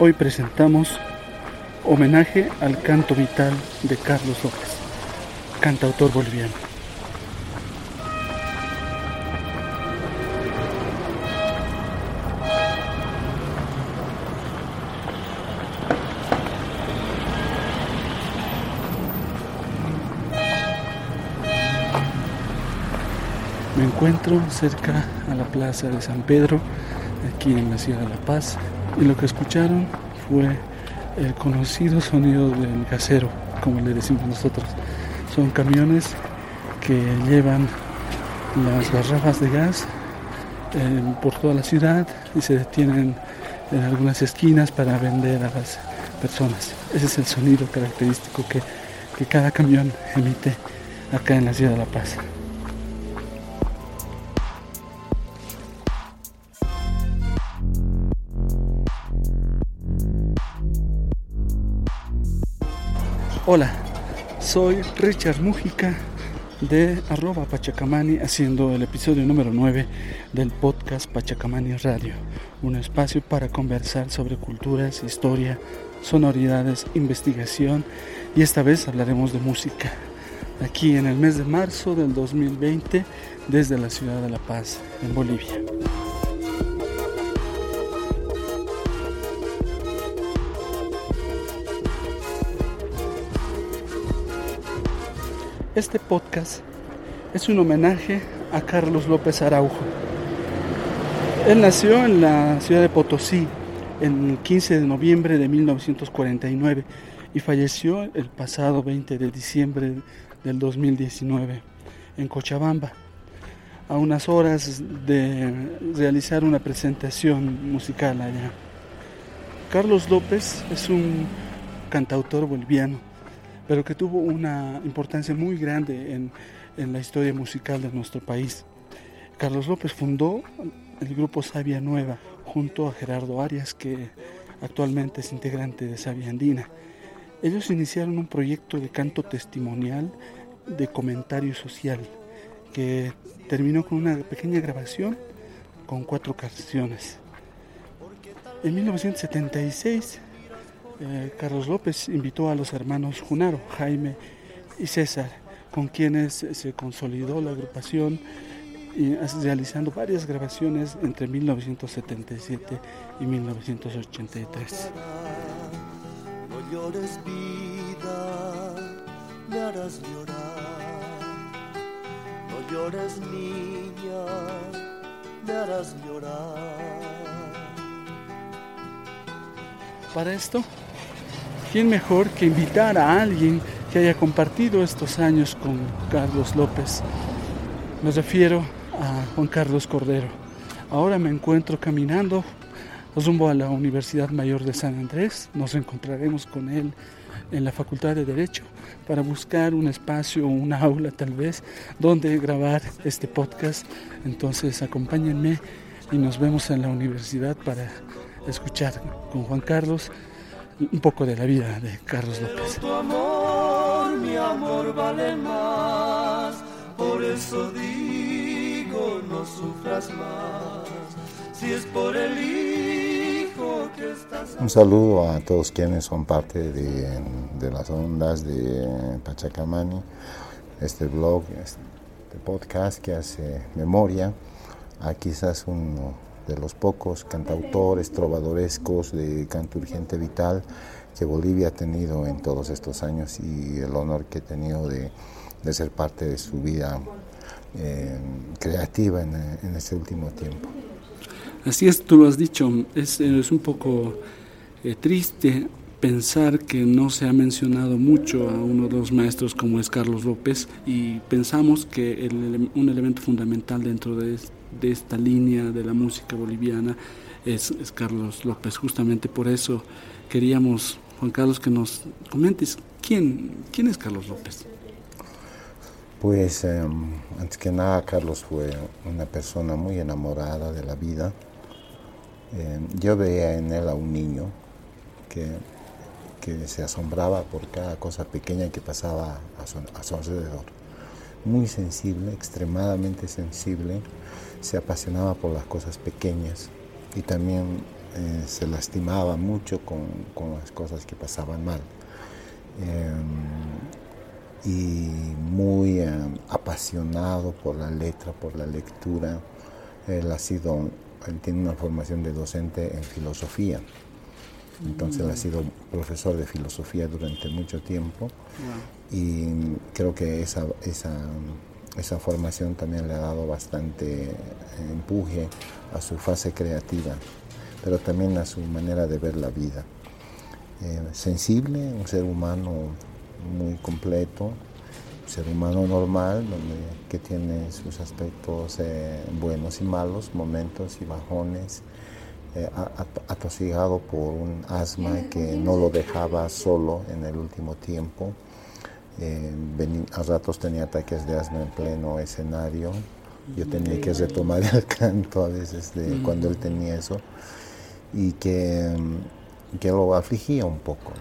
Hoy presentamos homenaje al canto vital de Carlos López, cantautor boliviano. Me encuentro cerca a la plaza de San Pedro, aquí en la ciudad de La Paz, y lo que escucharon fue el conocido sonido del gasero, como le decimos nosotros. Son camiones que llevan las garrafas de gas eh, por toda la ciudad y se detienen en algunas esquinas para vender a las personas. Ese es el sonido característico que, que cada camión emite acá en la ciudad de La Paz. Hola, soy Richard Mújica de arroba Pachacamani haciendo el episodio número 9 del podcast Pachacamani Radio, un espacio para conversar sobre culturas, historia, sonoridades, investigación y esta vez hablaremos de música. Aquí en el mes de marzo del 2020 desde la ciudad de La Paz, en Bolivia. Este podcast es un homenaje a Carlos López Araujo. Él nació en la ciudad de Potosí el 15 de noviembre de 1949 y falleció el pasado 20 de diciembre del 2019 en Cochabamba, a unas horas de realizar una presentación musical allá. Carlos López es un cantautor boliviano pero que tuvo una importancia muy grande en, en la historia musical de nuestro país. Carlos López fundó el grupo Sabia Nueva junto a Gerardo Arias, que actualmente es integrante de Sabia Andina. Ellos iniciaron un proyecto de canto testimonial de comentario social que terminó con una pequeña grabación con cuatro canciones. En 1976 eh, Carlos López invitó a los hermanos Junaro, Jaime y César, con quienes se consolidó la agrupación y realizando varias grabaciones entre 1977 y 1983. No llores vida, me harás llorar. No llores niña, me harás llorar. Para esto ¿quién mejor que invitar a alguien que haya compartido estos años con Carlos López? Me refiero a Juan Carlos Cordero. Ahora me encuentro caminando rumbo a la Universidad Mayor de San Andrés. Nos encontraremos con él en la Facultad de Derecho para buscar un espacio, un aula tal vez, donde grabar este podcast. Entonces acompáñenme y nos vemos en la universidad para escuchar con Juan Carlos un poco de la vida de Carlos López. Tu amor, mi amor vale más, por eso digo no sufras más, si es por el hijo que estás... Un saludo a todos quienes son parte de, de las ondas de Pachacamani, este blog, este podcast que hace memoria. A quizás uno de los pocos cantautores trovadorescos de canto urgente vital que Bolivia ha tenido en todos estos años y el honor que he tenido de, ser parte de su vida eh, creativa en, este último tiempo. Así es, tú lo has dicho, es, es un poco eh, triste pensar que no se ha mencionado mucho a uno de los maestros como es Carlos López y pensamos que un elemento fundamental dentro de, de, esta línea de la música boliviana es, Carlos López. Justamente por eso queríamos, Juan Carlos, que nos comentes quién, quién es Carlos López. Pues em, antes que nada Carlos fue una persona muy enamorada de la vida. Em, yo veía en él a un niño que que se asombraba por cada cosa pequeña que pasaba a su, alrededor. Muy sensible, extremadamente sensible, se apasionaba por las cosas pequeñas y también eh, se lastimaba mucho con, las cosas que pasaban mal. Em, y muy em, apasionado por la letra, por la lectura. Él ha sido, él tiene una formación de docente en filosofía. Entonces él ha sido profesor de filosofía durante mucho tiempo y creo que esa, esa, esa formación también le ha dado bastante empuje a su fase creativa pero también a su manera de ver la vida. Eh, sensible, un ser humano muy completo, un ser humano normal, que tiene sus aspectos eh, buenos y malos, momentos y bajones, eh, atosigado por un asma que no lo dejaba solo en el último tiempo. A ratos tenía ataques de asma en pleno escenario. Yo tenía que retomar el canto a veces de cuando él tenía eso y que, que lo afligía un poco.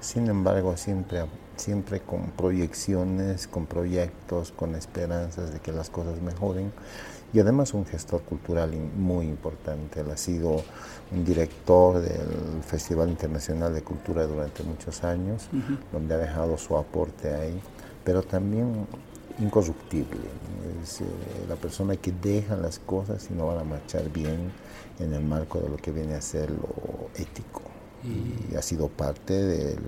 Sin embargo, siempre, siempre con proyecciones, con proyectos, con esperanzas de que las cosas mejoren. Y además un gestor cultural muy importante. Él ha sido director del Festival Internacional de Cultura durante muchos años, donde ha dejado su aporte ahí, pero también incorruptible. Es eh, la persona que deja las cosas y no van a marchar bien en el marco de lo que viene a ser lo ético. Y ha sido parte del,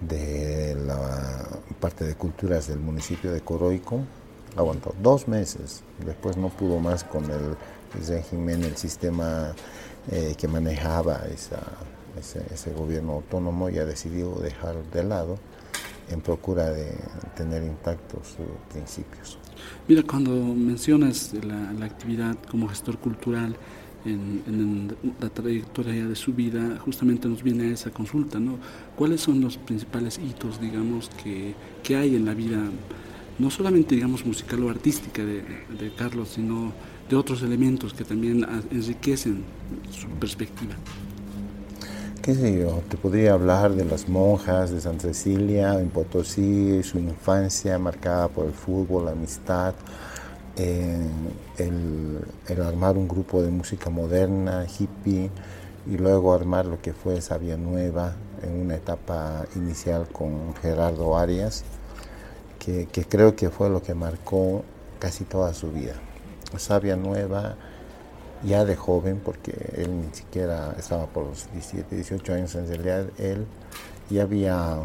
de la parte de culturas del municipio de Coroico. Aguantó dos meses, después no pudo más con el régimen, el sistema eh, que manejaba esa, ese, ese gobierno autónomo y ha decidido dejar de lado en procura de tener intactos sus principios. Mira, cuando mencionas la, actividad como gestor cultural en, la trayectoria de su vida, justamente nos viene a esa consulta, ¿no? ¿Cuáles son los principales hitos, digamos, que, que hay en la vida, no solamente, digamos, musical o artística de, de Carlos, sino de otros elementos que también enriquecen su perspectiva? qué sé yo, te podría hablar de las monjas de Santa Cecilia en Potosí, su infancia marcada por el fútbol, la amistad, el, armar un grupo de música moderna, hippie, y luego armar lo que fue Sabia Nueva en una etapa inicial con Gerardo Arias, que, que creo que fue lo que marcó casi toda su vida. Sabia Nueva ya de joven, porque él ni siquiera estaba por los 17, 18 años, en realidad él ya había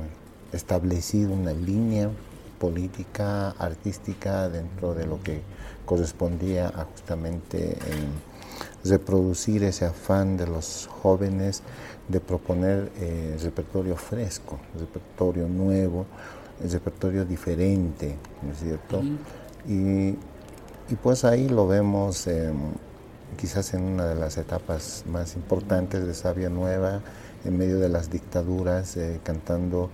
establecido una línea política, artística, dentro de lo que correspondía a justamente reproducir ese afán de los jóvenes de proponer eh, repertorio fresco, repertorio nuevo, repertorio diferente, ¿no es cierto? y, y, pues ahí lo vemos quizás en una de las etapas más importantes de Sabia Nueva, en medio de las dictaduras, eh, cantando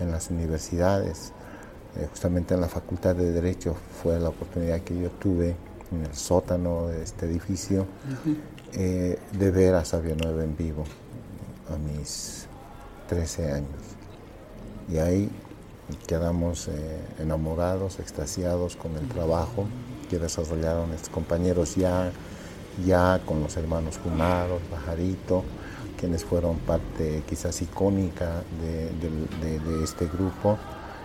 en las universidades. Eh, justamente en la Facultad de Derecho fue la oportunidad que yo tuve en el sótano de este edificio eh, de ver a Sabia Nueva en vivo a mis 13 años. Y ahí quedamos enamorados, extasiados con el trabajo que desarrollaron estos compañeros ya ya con los hermanos Junaros, Pajarito, quienes fueron parte quizás icónica de, este grupo,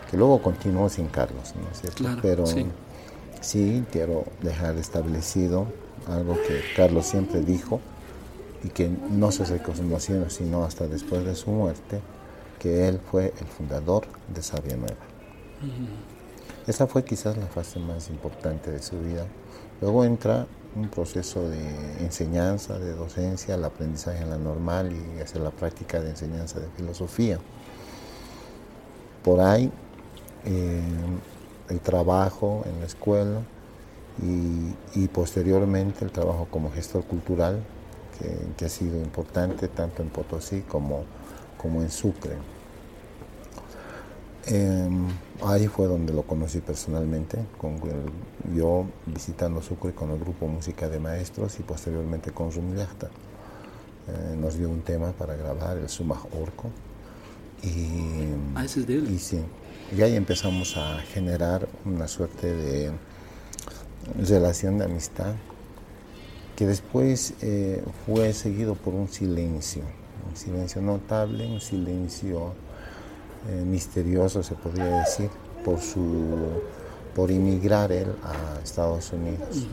que luego continuó sin Carlos, ¿no es cierto? Pero sí. quiero dejar establecido algo que Carlos siempre dijo y que no se reconoció sino hasta después de su muerte, que él fue el fundador de Sabia Nueva. Esa fue quizás la fase más importante de su vida. Luego entra un proceso de enseñanza, de docencia, el aprendizaje en la normal y hacer la práctica de enseñanza de filosofía. Por ahí eh, el trabajo en la escuela y, posteriormente el trabajo como gestor cultural, que, ha sido importante tanto en Potosí como, como en Sucre. Em, ahí fue donde lo conocí personalmente, con yo visitando Sucre con el grupo Música de Maestros y posteriormente con Rumliachta. Eh, nos dio un tema para grabar, el Sumaj Orco. Y, ah, ese es de él. Y sí, y ahí empezamos a generar una suerte de relación de amistad que después eh, fue seguido por un silencio, un silencio notable, un silencio eh, misterioso se podría decir, por su por inmigrar él a Estados Unidos.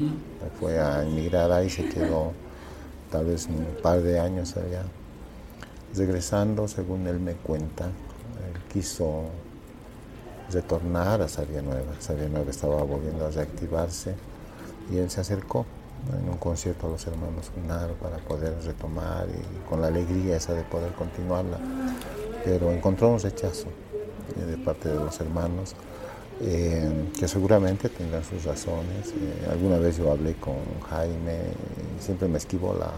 Fue a inmigrar ahí, se quedó tal vez un par de años allá. Regresando, según él me cuenta, él quiso retornar a Sabia Nueva. Sabia Nueva estaba volviendo a reactivarse y él se acercó en un concierto a los hermanos Unar para poder retomar y con la alegría esa de poder continuarla. Pero encontró un rechazo eh, de parte de los hermanos. Eh, que seguramente tendrán sus razones. Eh, alguna vez yo hablé con Jaime siempre me esquivó la,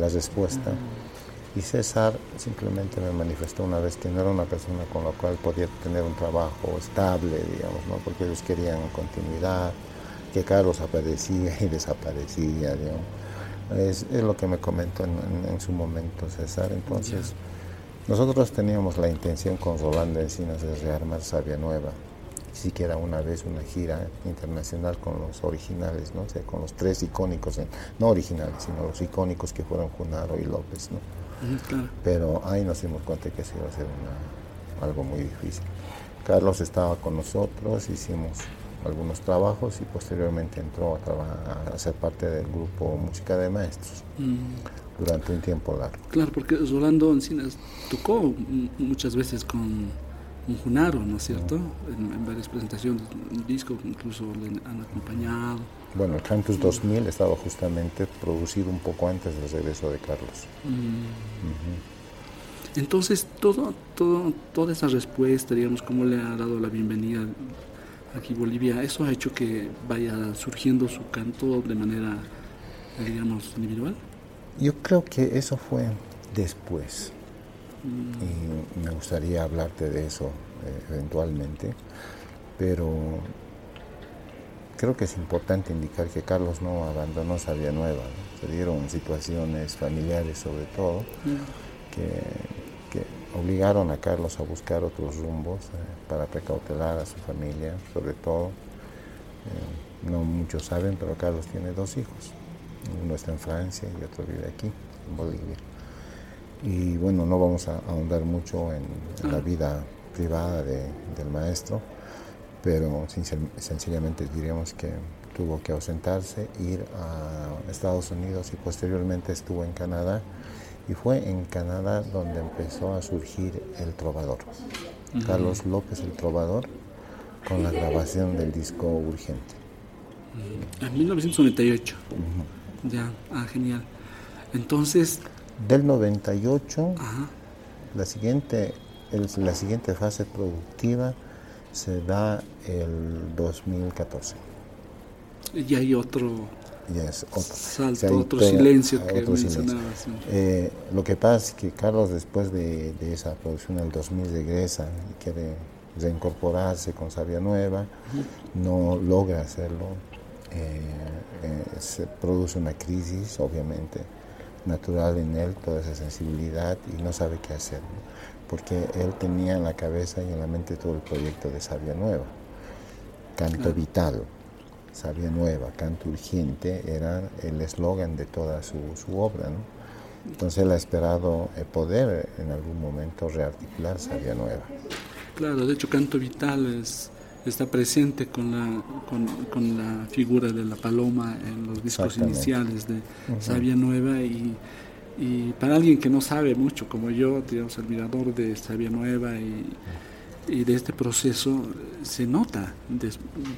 la respuesta. Y César simplemente me manifestó una vez que no era una persona con la cual podía tener un trabajo estable, digamos, ¿no? porque ellos querían continuidad, que Carlos aparecía y desaparecía, Es, lo que me comentó en, su momento César. Entonces, nosotros teníamos la intención con Rolando Encinas de rearmar Sabia Nueva, siquiera una vez una gira internacional con los originales, ¿no? con los tres icónicos, no originales, sino los icónicos que fueron Junaro y López. ¿no? Pero ahí nos dimos cuenta que se iba a ser algo muy difícil. Carlos estaba con nosotros, hicimos algunos trabajos y posteriormente entró a, a ser parte del grupo Música de Maestros mm. Durante un tiempo largo. Claro, porque Rolando Encinas tocó muchas veces con un Junaro, ¿no es cierto? En, varias presentaciones, un disco incluso le han acompañado. Bueno, el Cantus 2000 estaba justamente producido un poco antes del regreso de Carlos. Mm. Entonces, todo, todo, toda esa respuesta, digamos, cómo le ha dado la bienvenida aquí Bolivia, ¿eso ha hecho que vaya surgiendo su canto de manera, digamos, individual? Yo creo que eso fue después. Mm. Y me gustaría hablarte de eso eh, eventualmente, pero creo que es importante indicar que Carlos no abandonó Sabia Nueva, se dieron situaciones familiares sobre todo que, obligaron a Carlos a buscar otros rumbos eh, para precautelar a su familia, sobre todo. Eh, no muchos saben, pero Carlos tiene dos hijos, uno está en Francia y otro vive aquí, en Bolivia. Y bueno, no vamos a ahondar mucho en, la ah. vida privada del maestro, pero sencillamente diríamos que tuvo que ausentarse, ir a Estados Unidos y posteriormente estuvo en Canadá. Y fue en Canadá donde empezó a surgir el trovador. Carlos López el trovador, con la grabación del disco Urgente. En 1998. Ya, ah, genial. Entonces... Del 98, la siguiente, la siguiente fase productiva se da el 2014. Y hay otro, es otro. salto, otro silencio que otro eh, lo que pasa es que Carlos después de, esa producción en el 2000 regresa y quiere reincorporarse con Sabia Nueva, no logra hacerlo, eh, eh, se produce una crisis obviamente natural en él, toda esa sensibilidad y no sabe qué hacer porque él tenía en la cabeza y en la mente todo el proyecto de Sabia Nueva. Canto vital, Sabia Nueva, canto urgente, era el eslogan de toda su, obra. Entonces él ha esperado eh, poder en algún momento rearticular Sabia Nueva. Claro, de hecho Canto Vital es, está presente con la, con, la figura de la paloma en los discos iniciales de Sabia Nueva y y para alguien que no sabe mucho, como yo, digamos, admirador de Sabia Nueva y, y de este proceso, se nota,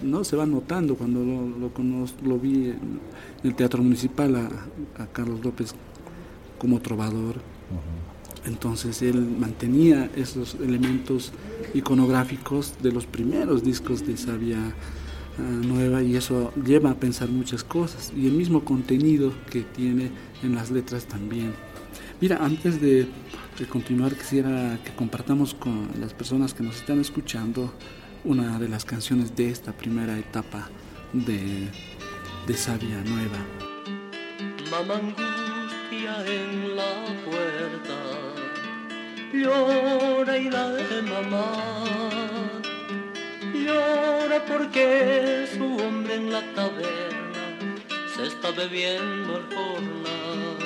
no se va notando cuando lo, lo, lo vi en el Teatro Municipal a, Carlos López como trovador. Entonces él mantenía esos elementos iconográficos de los primeros discos de Sabia nueva y eso lleva a pensar muchas cosas y el mismo contenido que tiene en las letras también. Mira, antes de, continuar quisiera que compartamos con las personas que nos están escuchando una de las canciones de esta primera etapa de, de Sabia Nueva. En la puerta, llora y la de mamá llora porque su hombre en la taberna se está bebiendo el jornal.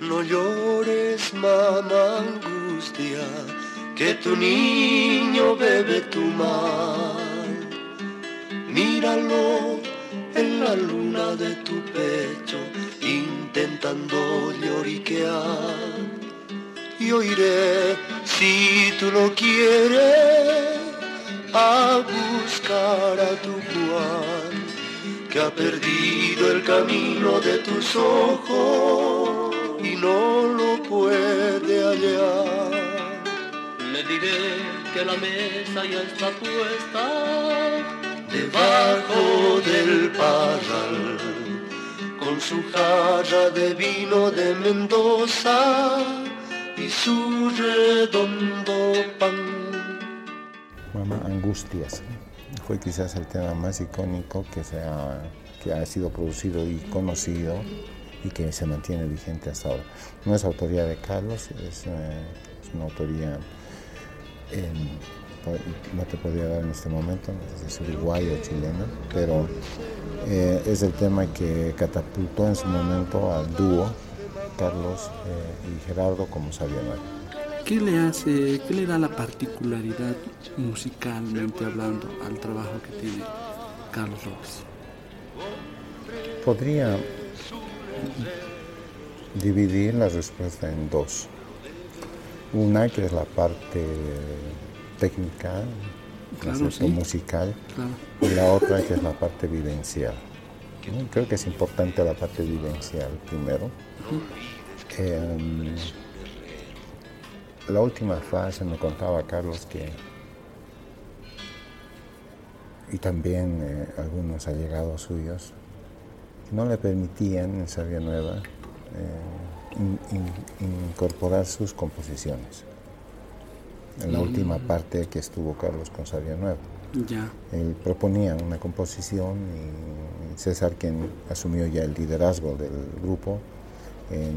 No llores, mamá angustia, que tu niño bebe tu mal. Míralo en la luna de tu pecho, intentando lloriquear. Y oiré, si tú lo quieres, a buscar a tu Juan, que ha perdido el camino de tus ojos y no lo puede hallar. Le diré que la mesa ya está puesta debajo del parral, su jarra de vino de Mendoza y su redondo pan. Mamá Angustias fue quizás el tema más icónico que, se ha, que ha sido producido y conocido y que se mantiene vigente hasta ahora. No es autoría de Carlos, es, eh, una autoría, en, no te podría dar en este momento, es uruguayo o chileno, pero eh, es el tema que catapultó en su momento al dúo Carlos eh, y Gerardo como Sabio Nuevo. ¿Qué le hace, qué le da la particularidad musicalmente hablando al trabajo que tiene Carlos López? Podría dividir la respuesta en dos. Una que es la parte técnica, Claro, sí. musical, Claro. y la otra que es la parte vivencial. ¿no? Creo que es importante la parte vivencial primero. Em, la última fase me contaba Carlos que, y también eh, algunos allegados suyos, no le permitían en Sabia Nueva eh, in- in- incorporar sus composiciones. En la última parte que estuvo Carlos con Sabia Nueva. Ya. Él proponía una composición y César, quien asumió ya el liderazgo del grupo, eh,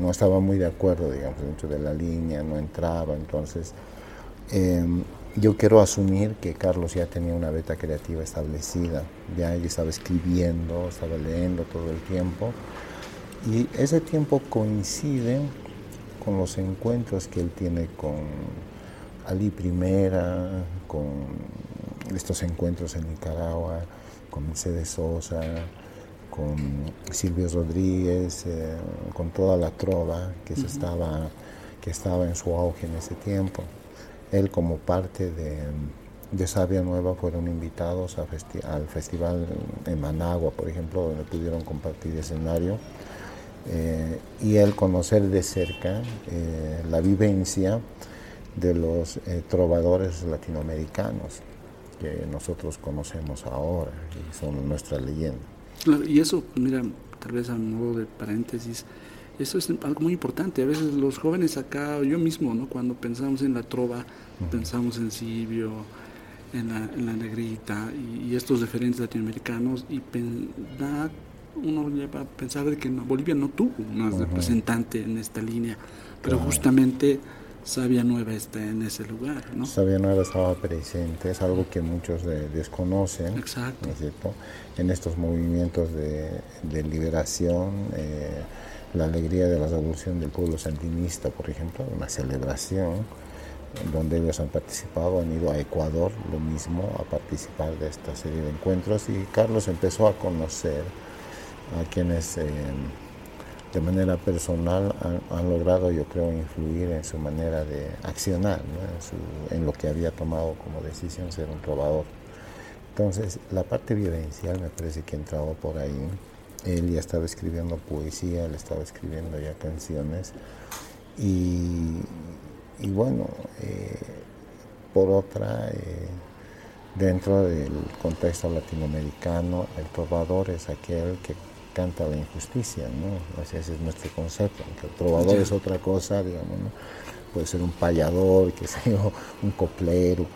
no estaba muy de acuerdo, digamos, dentro de la línea, no entraba. Entonces, eh, yo quiero asumir que Carlos ya tenía una beta creativa establecida, ya él estaba escribiendo, estaba leyendo todo el tiempo. Y ese tiempo coincide con los encuentros que él tiene con Ali Primera, con estos encuentros en Nicaragua, con Mercedes Sosa, con Silvio Rodríguez, eh, con toda la trova que, se estaba, que estaba en su auge en ese tiempo. Él como parte de, de Sabia Nueva fueron invitados a festi- al festival en Managua, por ejemplo, donde pudieron compartir escenario. Eh, y él conocer de cerca eh, la vivencia de los eh, trovadores latinoamericanos que nosotros conocemos ahora y son nuestra leyenda. Claro, y eso, mira, tal vez a modo de paréntesis, eso es algo muy importante. A veces los jóvenes acá, yo mismo, ¿no? cuando pensamos en la trova, pensamos en Silvio, en la, en la negrita y, y estos referentes latinoamericanos, y pen- da, uno lleva a pensar de que Bolivia no tuvo una representante en esta línea, pero justamente Sabia Nueva está en ese lugar, ¿no? Sabia Nueva estaba presente, es algo que muchos de- desconocen, Exacto. ¿no es cierto? En estos movimientos de, de liberación, eh, la alegría de la revolución del pueblo sandinista, por ejemplo, una celebración donde ellos han participado, han ido a Ecuador, lo mismo, a participar de esta serie de encuentros y Carlos empezó a conocer a quienes eh, de manera personal han, logrado, yo creo, influir en su manera de accionar, en, lo que había tomado como decisión ser un trovador. Entonces, la parte vivencial me parece que entraba por ahí. Él ya estaba escribiendo poesía, él estaba escribiendo ya canciones. Y, y bueno, eh, por otra, eh, dentro del contexto latinoamericano, el trovador es aquel que canta la injusticia, ¿no? Ese es nuestro concepto, que el trovador es otra cosa, digamos, ¿no? Puede ser un payador, qué sé yo, un coplero,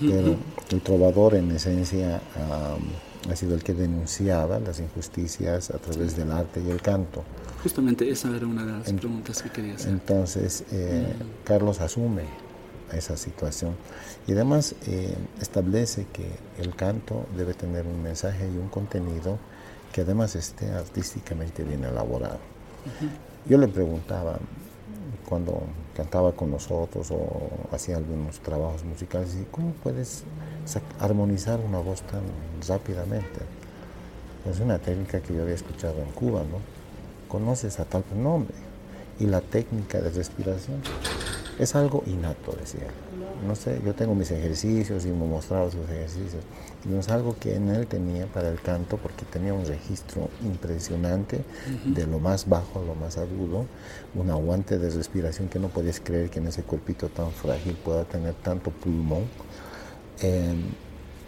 pero el trovador en esencia am, ha sido el que denunciaba las injusticias a través del arte y el canto. Justamente esa era una de las preguntas que quería hacer. Entonces, eh, Carlos asume esa situación y además eh, establece que el canto debe tener un mensaje y un contenido que además esté artísticamente bien elaborado. Yo le preguntaba cuando cantaba con nosotros o hacía algunos trabajos musicales, ¿cómo puedes armonizar una voz tan rápidamente? Es una técnica que yo había escuchado en Cuba, ¿no? ¿Conoces a tal nombre? Y la técnica de respiración es algo innato, decía no sé, yo tengo mis ejercicios y me mostraba sus ejercicios. Y es algo que en él tenía para el canto porque tenía un registro impresionante de lo más bajo a lo más agudo, un aguante de respiración que no podías creer que en ese cuerpito tan frágil pueda tener tanto pulmón. Em,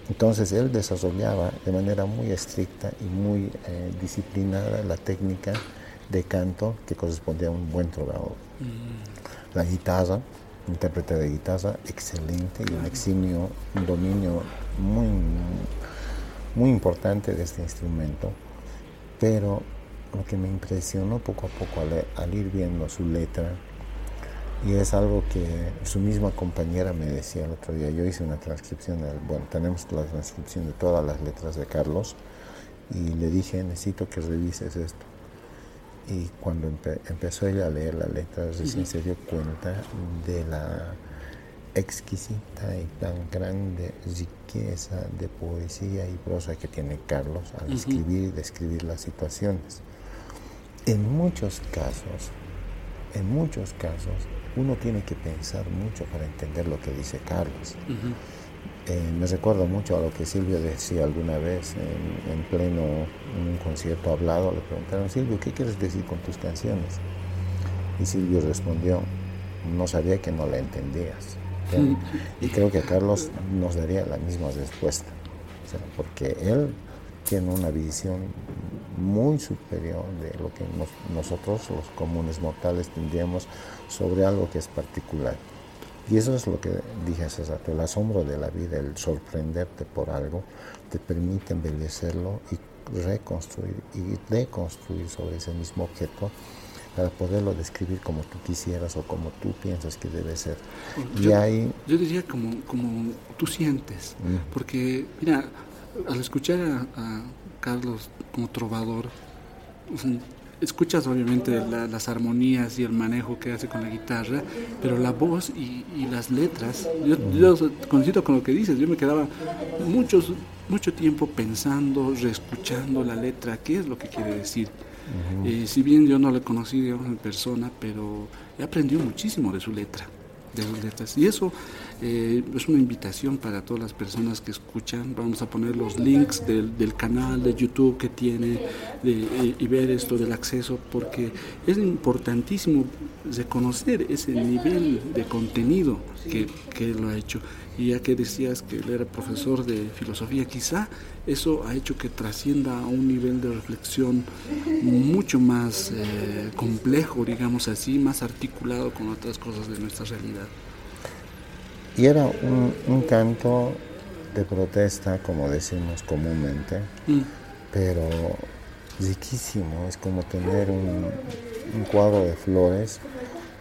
entonces él desarrollaba de manera muy estricta y muy eh, disciplinada la técnica de canto que correspondía a un buen trovador. Mm. La guitarra, intérprete de guitarra excelente y un eximio, un dominio muy, muy importante de este instrumento. Pero lo que me impresionó poco a poco al, ir viendo su letra, y es algo que su misma compañera me decía el otro día, yo hice una transcripción, bueno, tenemos la transcripción de todas las letras de Carlos, y le dije, necesito que revises esto y cuando empezó ella a leer la letra, recién se dio cuenta de la exquisita y tan grande riqueza de poesía y prosa que tiene Carlos al escribir y describir las situaciones. En muchos casos, en muchos casos, uno tiene que pensar mucho para entender lo que dice Carlos. Eh, me recuerdo mucho a lo que Silvio decía alguna vez en, pleno un concierto hablado. Le preguntaron, Silvio, ¿qué quieres decir con tus canciones? Y Silvio respondió, no sabía que no la entendías. Y creo que Carlos nos daría la misma respuesta, porque él tiene una visión muy superior de lo que nosotros, los comunes mortales, tendríamos sobre algo que es particular. Y eso es lo que dije hace rato, el asombro de la vida, el sorprenderte por algo, te permite embellecerlo y reconstruir y deconstruir sobre ese mismo objeto para poderlo describir como tú quisieras o como tú piensas que debe ser. Yo, y ahí, yo diría como, como tú sientes, mm. porque mira, al escuchar a, a Carlos como trovador, escuchas obviamente las armonías y el manejo que hace con la guitarra, pero la voz y, las letras, yo, yo, coincido con lo que dices, yo me quedaba muchos, mucho tiempo pensando, reescuchando la letra, qué es lo que quiere decir. Eh, si bien yo no le conocí en persona, pero he aprendido muchísimo de su letra de sus letras. Y eso eh, es una invitación para todas las personas que escuchan. Vamos a poner los links del, canal de YouTube que tiene de, y ver esto del acceso, porque es importantísimo reconocer ese nivel de contenido que, que lo ha hecho. Y ya que decías que él era profesor de filosofía, quizá eso ha hecho que trascienda a un nivel de reflexión mucho más eh, complejo, digamos así, más articulado con otras cosas de nuestra realidad. Y era un, canto de protesta, como decimos comúnmente, mm. pero riquísimo, es como tener un, cuadro de flores.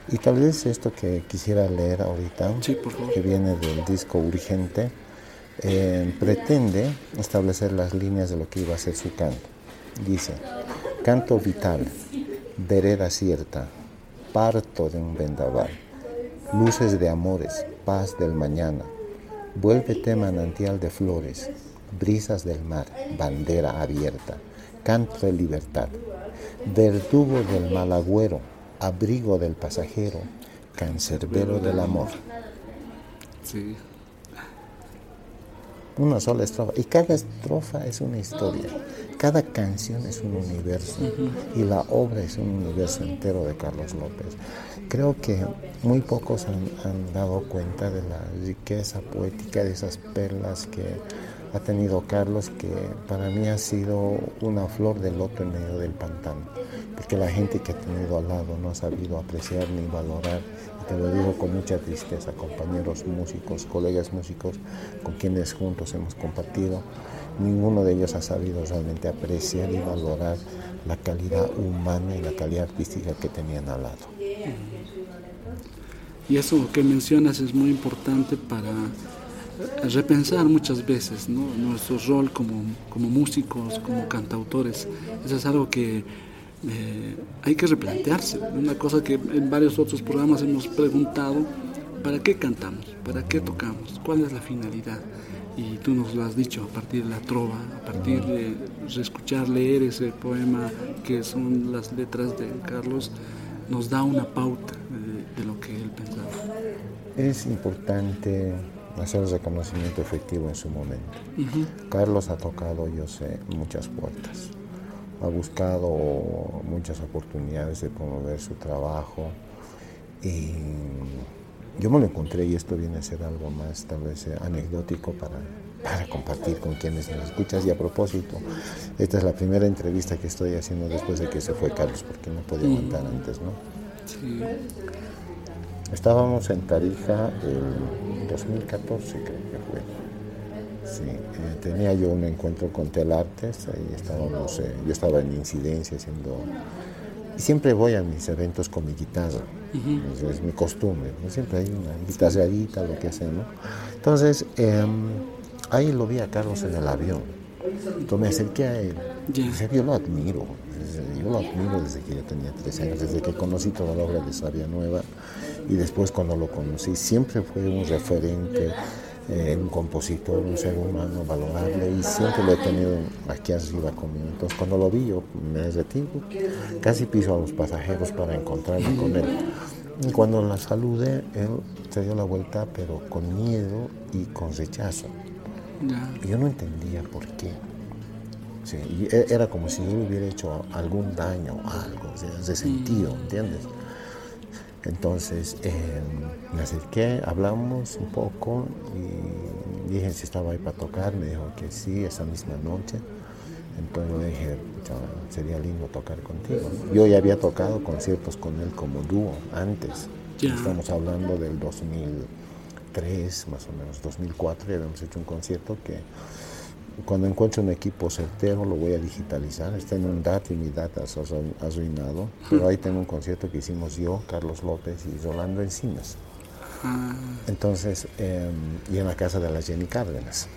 Y tal vez esto que quisiera leer ahorita, que viene del disco Urgente, eh, pretende establecer las líneas de lo que iba a ser su canto. Dice, canto vital, vereda cierta, parto de un vendaval, luces de amores, paz del mañana, vuélvete manantial de flores, brisas del mar, bandera abierta, canto de libertad, verdugo del malagüero, abrigo del pasajero, cancerbero del amor. Sí una sola estrofa. Y cada estrofa es una historia, cada canción es un universo y la obra es un universo entero de Carlos López. Creo que muy pocos han, dado cuenta de la riqueza poética de esas perlas que ha tenido Carlos, que para mí ha sido una flor de loto en medio del pantano, porque la gente que ha tenido al lado no ha sabido apreciar ni valorar. Te lo digo con mucha tristeza, compañeros músicos, colegas músicos con quienes juntos hemos compartido, ninguno de ellos ha sabido realmente apreciar y valorar la calidad humana y la calidad artística que tenían al lado. Y eso que mencionas es muy importante para repensar muchas veces nuestro rol como, como, músicos, como cantautores. Eso es algo que eh, hay que replantearse. Una cosa que en varios otros programas hemos preguntado, ¿para qué cantamos? ¿Para qué tocamos? ¿Cuál es la finalidad? Y tú nos lo has dicho a partir de la trova, a partir de escuchar, leer ese poema que son las letras de Carlos, nos da una pauta de, lo que él pensaba. Es importante hacer el reconocimiento efectivo en su momento. Carlos ha tocado, yo sé, muchas puertas. Ha buscado muchas oportunidades de promover su trabajo y yo me lo encontré y esto viene a ser algo más tal vez anecdótico para, para compartir con quienes nos escuchas. Y a propósito, esta es la primera entrevista que estoy haciendo después de que se fue Carlos, porque no podía aguantar antes, ¿no? Sí. Estábamos en Tarija el 2014, creo que fue. Sí, eh, tenía yo un encuentro con Telartes, ahí estábamos, eh, yo estaba en incidencia haciendo... Y siempre voy a mis eventos con mi guitarra, es mi costumbre, siempre hay una guitarradita, lo que sea, ¿no? Entonces, em, ahí lo vi a Carlos en el avión, entonces me acerqué a él, yo lo admiro, yo lo admiro desde que yo tenía 13 años, desde que conocí toda la obra de Sabia Nueva, y después cuando lo conocí, siempre fue un referente eh, un compositor, un ser humano valorable y siempre lo he tenido aquí arriba conmigo. Entonces cuando lo vi yo me retiro, casi piso a los pasajeros para encontrarme con él. Y cuando la saludé, él se dio la vuelta pero con miedo y con rechazo. Yo no entendía por qué. E, era como si yo le hubiera hecho algún daño o algo, de sentido, ¿entiendes? Entonces eh, me acerqué, hablamos un poco y dije si estaba ahí para tocar, me dijo que sí, esa misma noche. Entonces le dije, sería lindo tocar contigo. Yo ya había tocado conciertos con él como dúo antes. Estamos hablando del 2003, más o menos, 2004, y habíamos hecho un concierto que cuando encuentro un equipo certero lo voy a digitalizar. Está en un DAT y mi data ha arruinado. Pero ahí tengo un concierto que hicimos yo, Carlos López y Rolando Encinas. Ah. Entonces, em, y en la casa de la Jenny Cárdenas.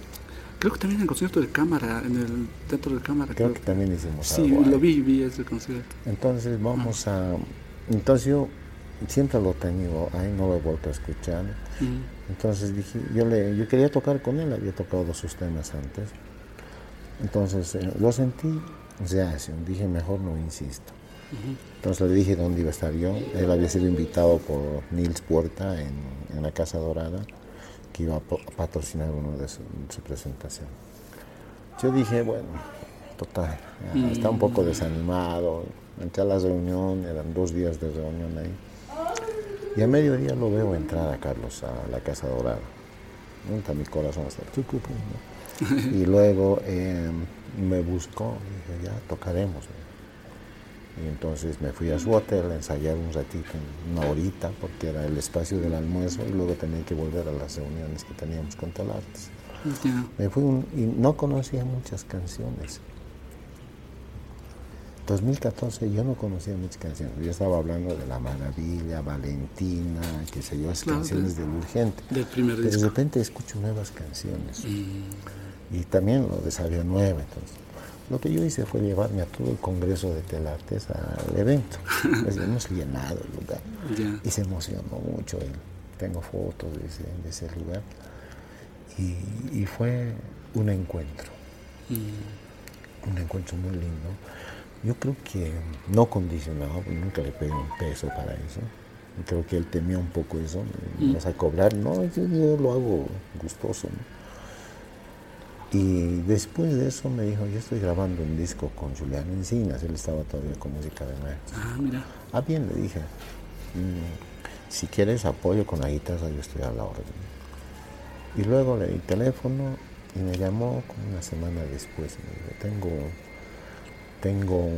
Creo que también en el concierto de cámara, en el teatro de cámara. Creo, que también hicimos sí, lo vi, vi ese concierto. Entonces vamos a... Entonces yo siempre lo he tenido ahí, no lo he vuelto a escuchar. Entonces dije, yo, le, yo quería tocar con él, había tocado sus temas antes. Entonces eh, lo sentí reacción, dije mejor no insisto. Entonces le dije dónde iba a estar yo. Él había sido invitado por Nils Puerta en, la Casa Dorada, que iba a, patrocinar uno de su, presentación. Yo dije, bueno, total, está un poco desanimado. Entré a la reunión, eran dos días de reunión ahí. Y a mediodía lo veo entrar a Carlos a la Casa Dorada. Nunca mi corazón hasta y luego em, me buscó, y dije, ya tocaremos. Y entonces me fui a su hotel a ensayar un ratito, una horita, porque era el espacio del almuerzo, y luego tenía que volver a las reuniones que teníamos con Talartes. Me fui y no conocía muchas canciones. 2014 yo no conocía muchas canciones. Yo estaba hablando de La Maravilla, Valentina, qué sé yo, las canciones del Urgente. Pero de repente escucho nuevas canciones. Mm y también lo de Sabia Nueva. Entonces, lo que yo hice fue llevarme a todo el Congreso de Telartes al evento. Pues hemos llenado el lugar y se emocionó mucho él. Tengo fotos de ese, lugar y, fue un encuentro. Mm. Un encuentro muy lindo. Yo creo que no condicionado, nunca le pedí un peso para eso. Creo que él temía un poco eso, me vas a cobrar. No, yo, yo lo hago gustoso. ¿no? Y después de eso me dijo, yo estoy grabando un disco con Julián Encinas, él estaba todavía con música de maestro. Ah, mira. Ah, bien, le dije, mm, si quieres apoyo con la guitarra, yo estoy a la orden. Y luego le di teléfono y me llamó como una semana después. Me dijo, tengo, tengo,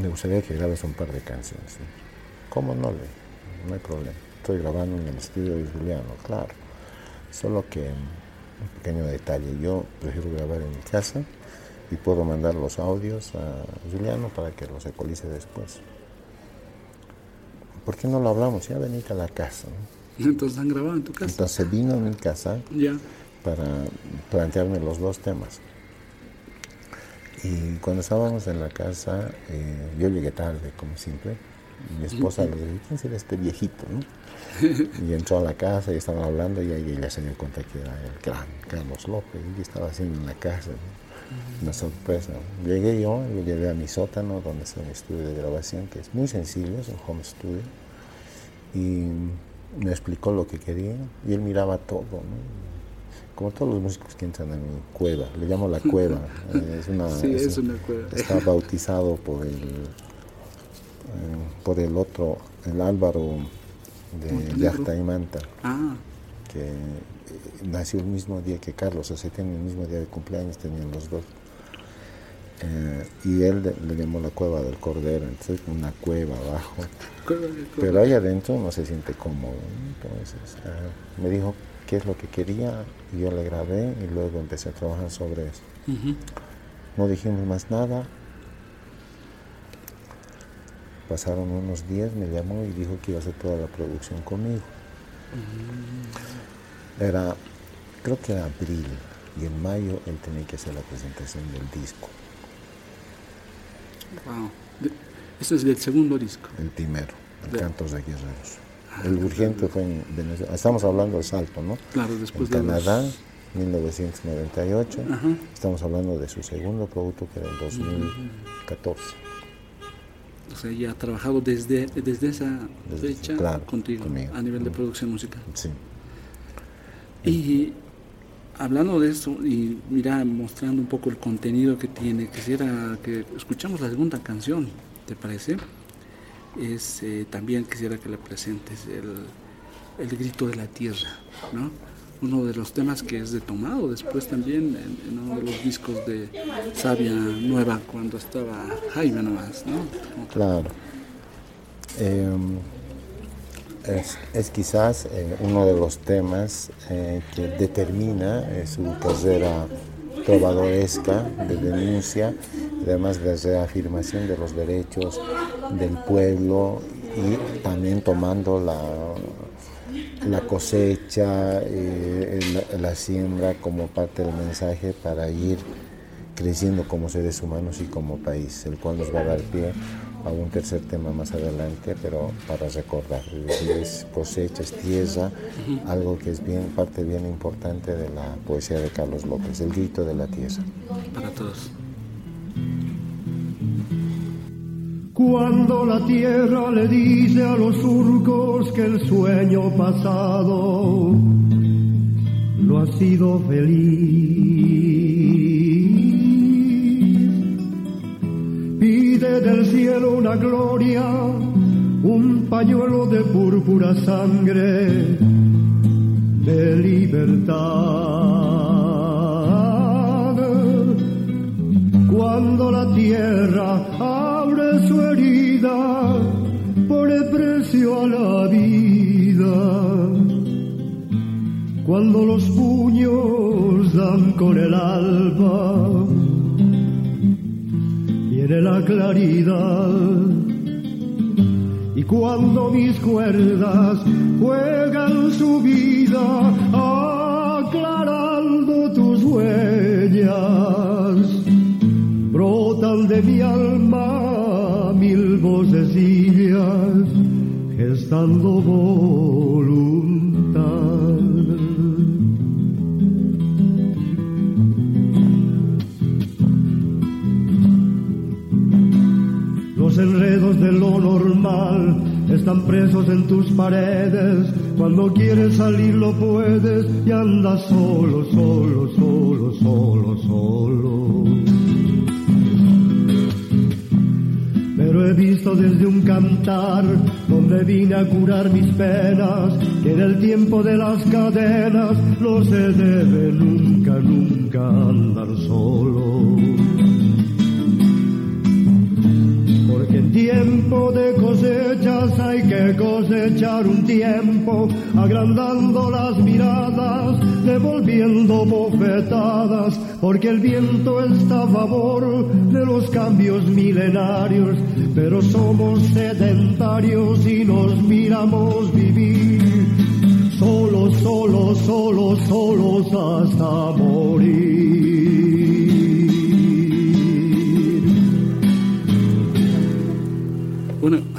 me gustaría que grabes un par de canciones. ¿Cómo no? Le, no hay problema. Estoy grabando en el estudio de Juliano, claro. Solo que un pequeño detalle. Yo prefiero grabar en mi casa y puedo mandar los audios a Juliano para que los ecualice después. ¿Por qué no lo hablamos? Ya venite a la casa. Entonces han grabado en tu casa. Entonces vino a mi casa Ya. para plantearme los dos temas. Y cuando estábamos en la casa, eh, yo llegué tarde, como siempre. Mi esposa le dijo, ¿quién será este viejito? no?". Y entró a la casa y estaban hablando y ahí ella se dio cuenta que era el gran Carlos López y estaba haciendo en la casa. ¿no? Una sorpresa. Llegué yo, lo llevé a mi sótano, donde está mi estudio de grabación, que es muy sencillo, es un home studio. Y me explicó lo que quería y él miraba todo, ¿no? como todos los músicos que entran a mi cueva, le llamo la cueva, eh, es una, Sí, es una cueva. está bautizado por el por el otro, el Álvaro de. Yachta y Manta, Ah, que eh, nació el mismo día que Carlos, o sea, tienen el mismo día de cumpleaños, tenían los dos. Eh, y él le, le llamó la cueva del Cordero, entonces una cueva abajo. Pero ahí adentro no se siente cómodo. Entonces ah, me dijo qué es lo que quería y yo le grabé y luego empecé a trabajar sobre eso. No dijimos más nada. Pasaron unos días, me llamó y dijo que iba a hacer toda la producción conmigo. Era, creo que era abril y en mayo él tenía que hacer la presentación del disco, Wow. Este es del segundo disco. el primero, el. Cantos de Guerreros. El urgente fue en Venezuela. Estamos hablando de Salto, ¿no? Claro, en después de los- Canadá, 1998. Ajá. Estamos hablando de su segundo producto que era el 2014. O sea, ya ha trabajado desde, desde esa Desde- fecha claro, contigo, conmigo. a nivel de producción musical. Sí. Y hablando de eso y mira, mostrando un poco el contenido que tiene, quisiera que escuchamos la segunda canción, ¿te parece? Es eh, también quisiera que la presentes el, el grito de la tierra, ¿no? Uno de los temas que es retomado después también en, uno de los discos de Sabia Nueva cuando estaba Jaime nomás, ¿no? Claro. Es, es quizás eh, uno de los temas eh, que determina eh, su carrera trovadoresca de denuncia, además de reafirmación de los derechos del pueblo y también tomando la, la cosecha, eh, la, la siembra como parte del mensaje para ir creciendo como seres humanos y como país, el cual nos va a dar pie a un tercer tema más adelante, pero para recordar, es decir, es cosecha, es tierra, algo que es bien, parte bien importante de la poesía de Carlos López, el grito de la tierra. para todos. Cuando la tierra le dice a los surcos que el sueño pasado no ha sido feliz, pide del cielo una gloria, un pañuelo de púrpura sangre de libertad. Cuando la tierra abre su herida, pone precio a la vida. Cuando los puños dan con el alba, viene la claridad. Y cuando mis cuerdas juegan su vida, aclarando tus huellas, de mi alma mil vocecillas, gestando voluntad. Los enredos de lo normal están presos en tus paredes. Cuando quieres salir lo puedes y andas solo, solo, solo, solo, solo. Pero he visto desde un cantar donde vine a curar mis penas que en el tiempo de las cadenas no se debe nunca, nunca andar solo. Tiempo de cosechas hay que cosechar un tiempo, agrandando las miradas, devolviendo bofetadas, porque el viento está a favor de los cambios milenarios, pero somos sedentarios y nos miramos vivir solos, solos hasta morir.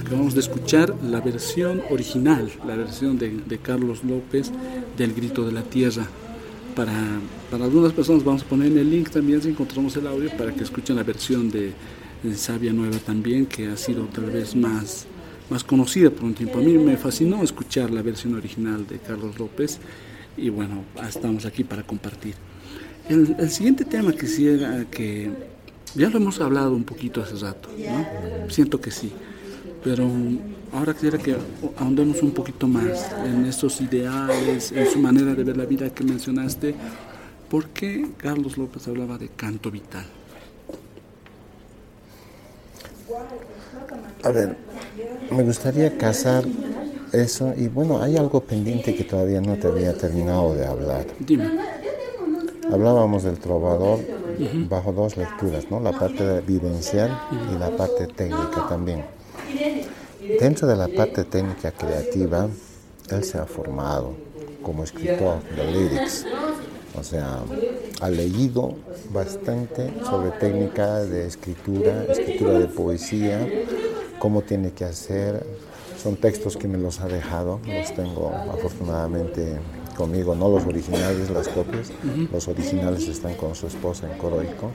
Acabamos de escuchar la versión original, la versión de, Carlos López del Grito de la Tierra. Para, para, algunas personas vamos a poner en el link también si encontramos el audio para que escuchen la versión de, de Sabia Nueva también, que ha sido tal vez más, más conocida por un tiempo. A mí me fascinó escuchar la versión original de Carlos López y bueno, estamos aquí para compartir. El, el siguiente tema quisiera que, ya lo hemos hablado un poquito hace rato, ¿no? siento que sí, pero ahora quisiera que ahondemos un poquito más en estos ideales, en su manera de ver la vida que mencionaste. ¿Por qué Carlos López hablaba de canto vital? A ver, me gustaría casar eso y bueno, hay algo pendiente que todavía no te había terminado de hablar. Dime. Hablábamos del trovador bajo dos lecturas, ¿no? La parte vivencial y la parte técnica también. Dentro de la parte técnica creativa, él se ha formado como escritor de lyrics. O sea, ha leído bastante sobre técnica de escritura, escritura de poesía, cómo tiene que hacer. Son textos que me los ha dejado, los tengo afortunadamente conmigo, no los originales, las copias. Los originales están con su esposa en Coroico.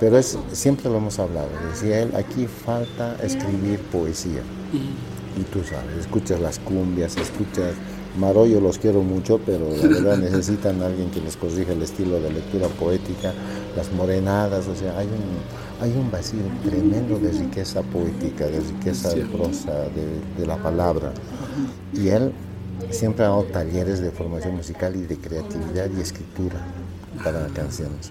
Pero es, siempre lo hemos hablado, decía él, aquí falta escribir poesía. Y tú sabes, escuchas las cumbias, escuchas Marollo los quiero mucho, pero la verdad necesitan a alguien que les corrija el estilo de lectura poética, las morenadas, o sea, hay un, hay un vacío tremendo de riqueza poética, de riqueza de prosa, de, de la palabra. Y él siempre ha dado talleres de formación musical y de creatividad y escritura para canciones.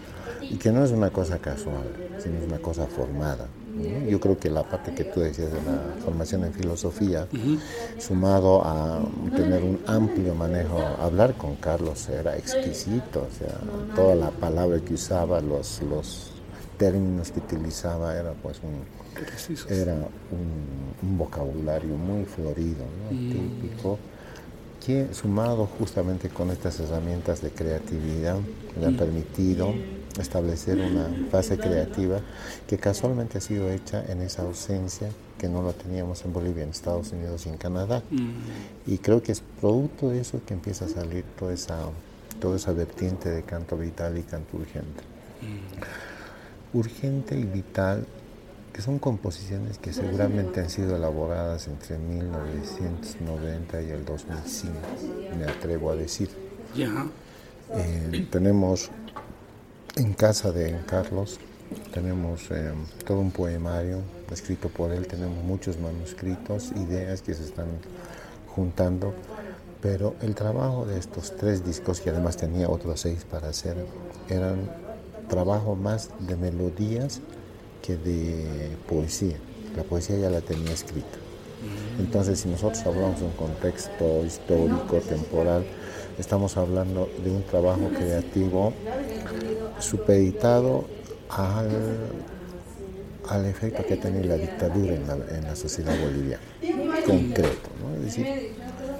Y que no es una cosa casual, sino es una cosa formada. Yo creo que la parte que tú decías de la formación en filosofía, sumado a tener un amplio manejo, hablar con Carlos era exquisito, o sea, toda la palabra que usaba, los, los términos que utilizaba, era pues un, era un, vocabulario muy florido, típico que sumado justamente con estas herramientas de creatividad me ha permitido establecer una fase creativa que casualmente ha sido hecha en esa ausencia que no la teníamos en Bolivia, en Estados Unidos y en Canadá. Y creo que es producto de eso que empieza a salir toda esa, toda esa vertiente de canto vital y canto urgente. Urgente y vital, que son composiciones que seguramente han sido elaboradas entre 1990 y el 2005, me atrevo a decir. Eh, tenemos en casa de Carlos tenemos eh, todo un poemario escrito por él, tenemos muchos manuscritos, ideas que se están juntando, pero el trabajo de estos tres discos, que además tenía otros seis para hacer, eran trabajo más de melodías que de poesía. La poesía ya la tenía escrita. Entonces, si nosotros hablamos de un contexto histórico, temporal, estamos hablando de un trabajo creativo supeditado al, al efecto que tiene la dictadura en la, en la sociedad boliviana, concreto. ¿no? Es decir,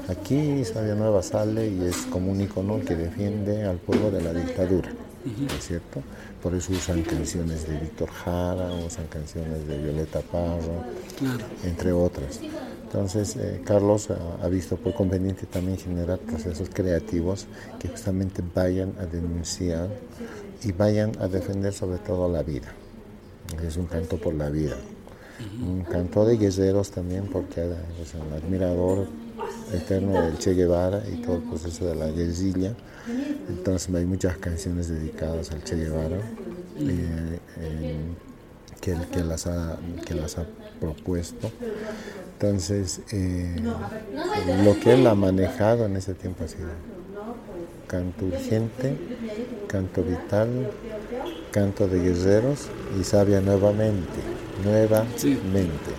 aquí Sabia Nueva sale y es como un icono que defiende al pueblo de la dictadura, ¿no es cierto? Por eso usan canciones de Víctor Jara, usan canciones de Violeta Parro, entre otras. Entonces, eh, Carlos ha, visto por conveniente también generar procesos creativos que justamente vayan a denunciar y vayan a defender sobre todo la vida. Es un canto por la vida. Un canto de guerreros también, porque es un admirador eterno del Che Guevara y todo el proceso de la guerrilla. Entonces hay muchas canciones dedicadas al Che Guevara. Eh, que, que, las ha, que las ha propuesto. Entonces, eh, lo que él ha manejado en ese tiempo ha sido canto urgente, canto vital, canto de guerreros y sabia nuevamente, nuevamente.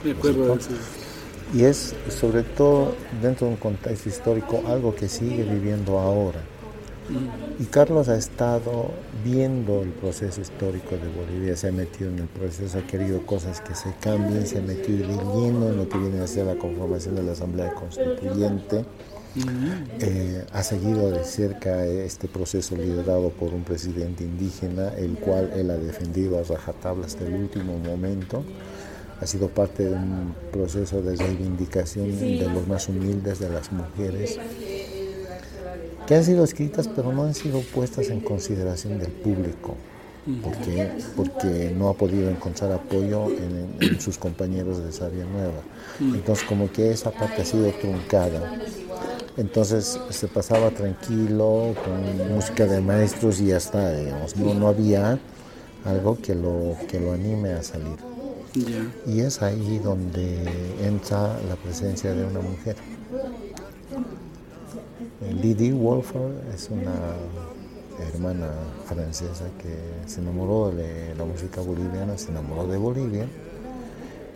y es sobre todo dentro de un contexto histórico algo que sigue viviendo ahora, Y Carlos ha estado viendo el proceso histórico de Bolivia, se ha metido en el proceso, ha querido cosas que se cambien, se ha metido de lleno en lo que viene a ser la conformación de la Asamblea Constituyente. Eh, ha seguido de cerca este proceso liderado por un presidente indígena, el cual él ha defendido a rajatabla hasta el último momento. Ha sido parte de un proceso de reivindicación de los más humildes, de las mujeres, que han sido escritas pero no han sido puestas en consideración del público. porque Porque no ha podido encontrar apoyo en, en sus compañeros de Sabia Nueva. Entonces como que esa parte ha sido truncada. Entonces se pasaba tranquilo con música de maestros y ya está, digamos, no, no había algo que lo, que lo anime a salir. Y es ahí donde entra la presencia de una mujer. Lydie Wolfer es una hermana francesa que se enamoró de la música boliviana, se enamoró de Bolivia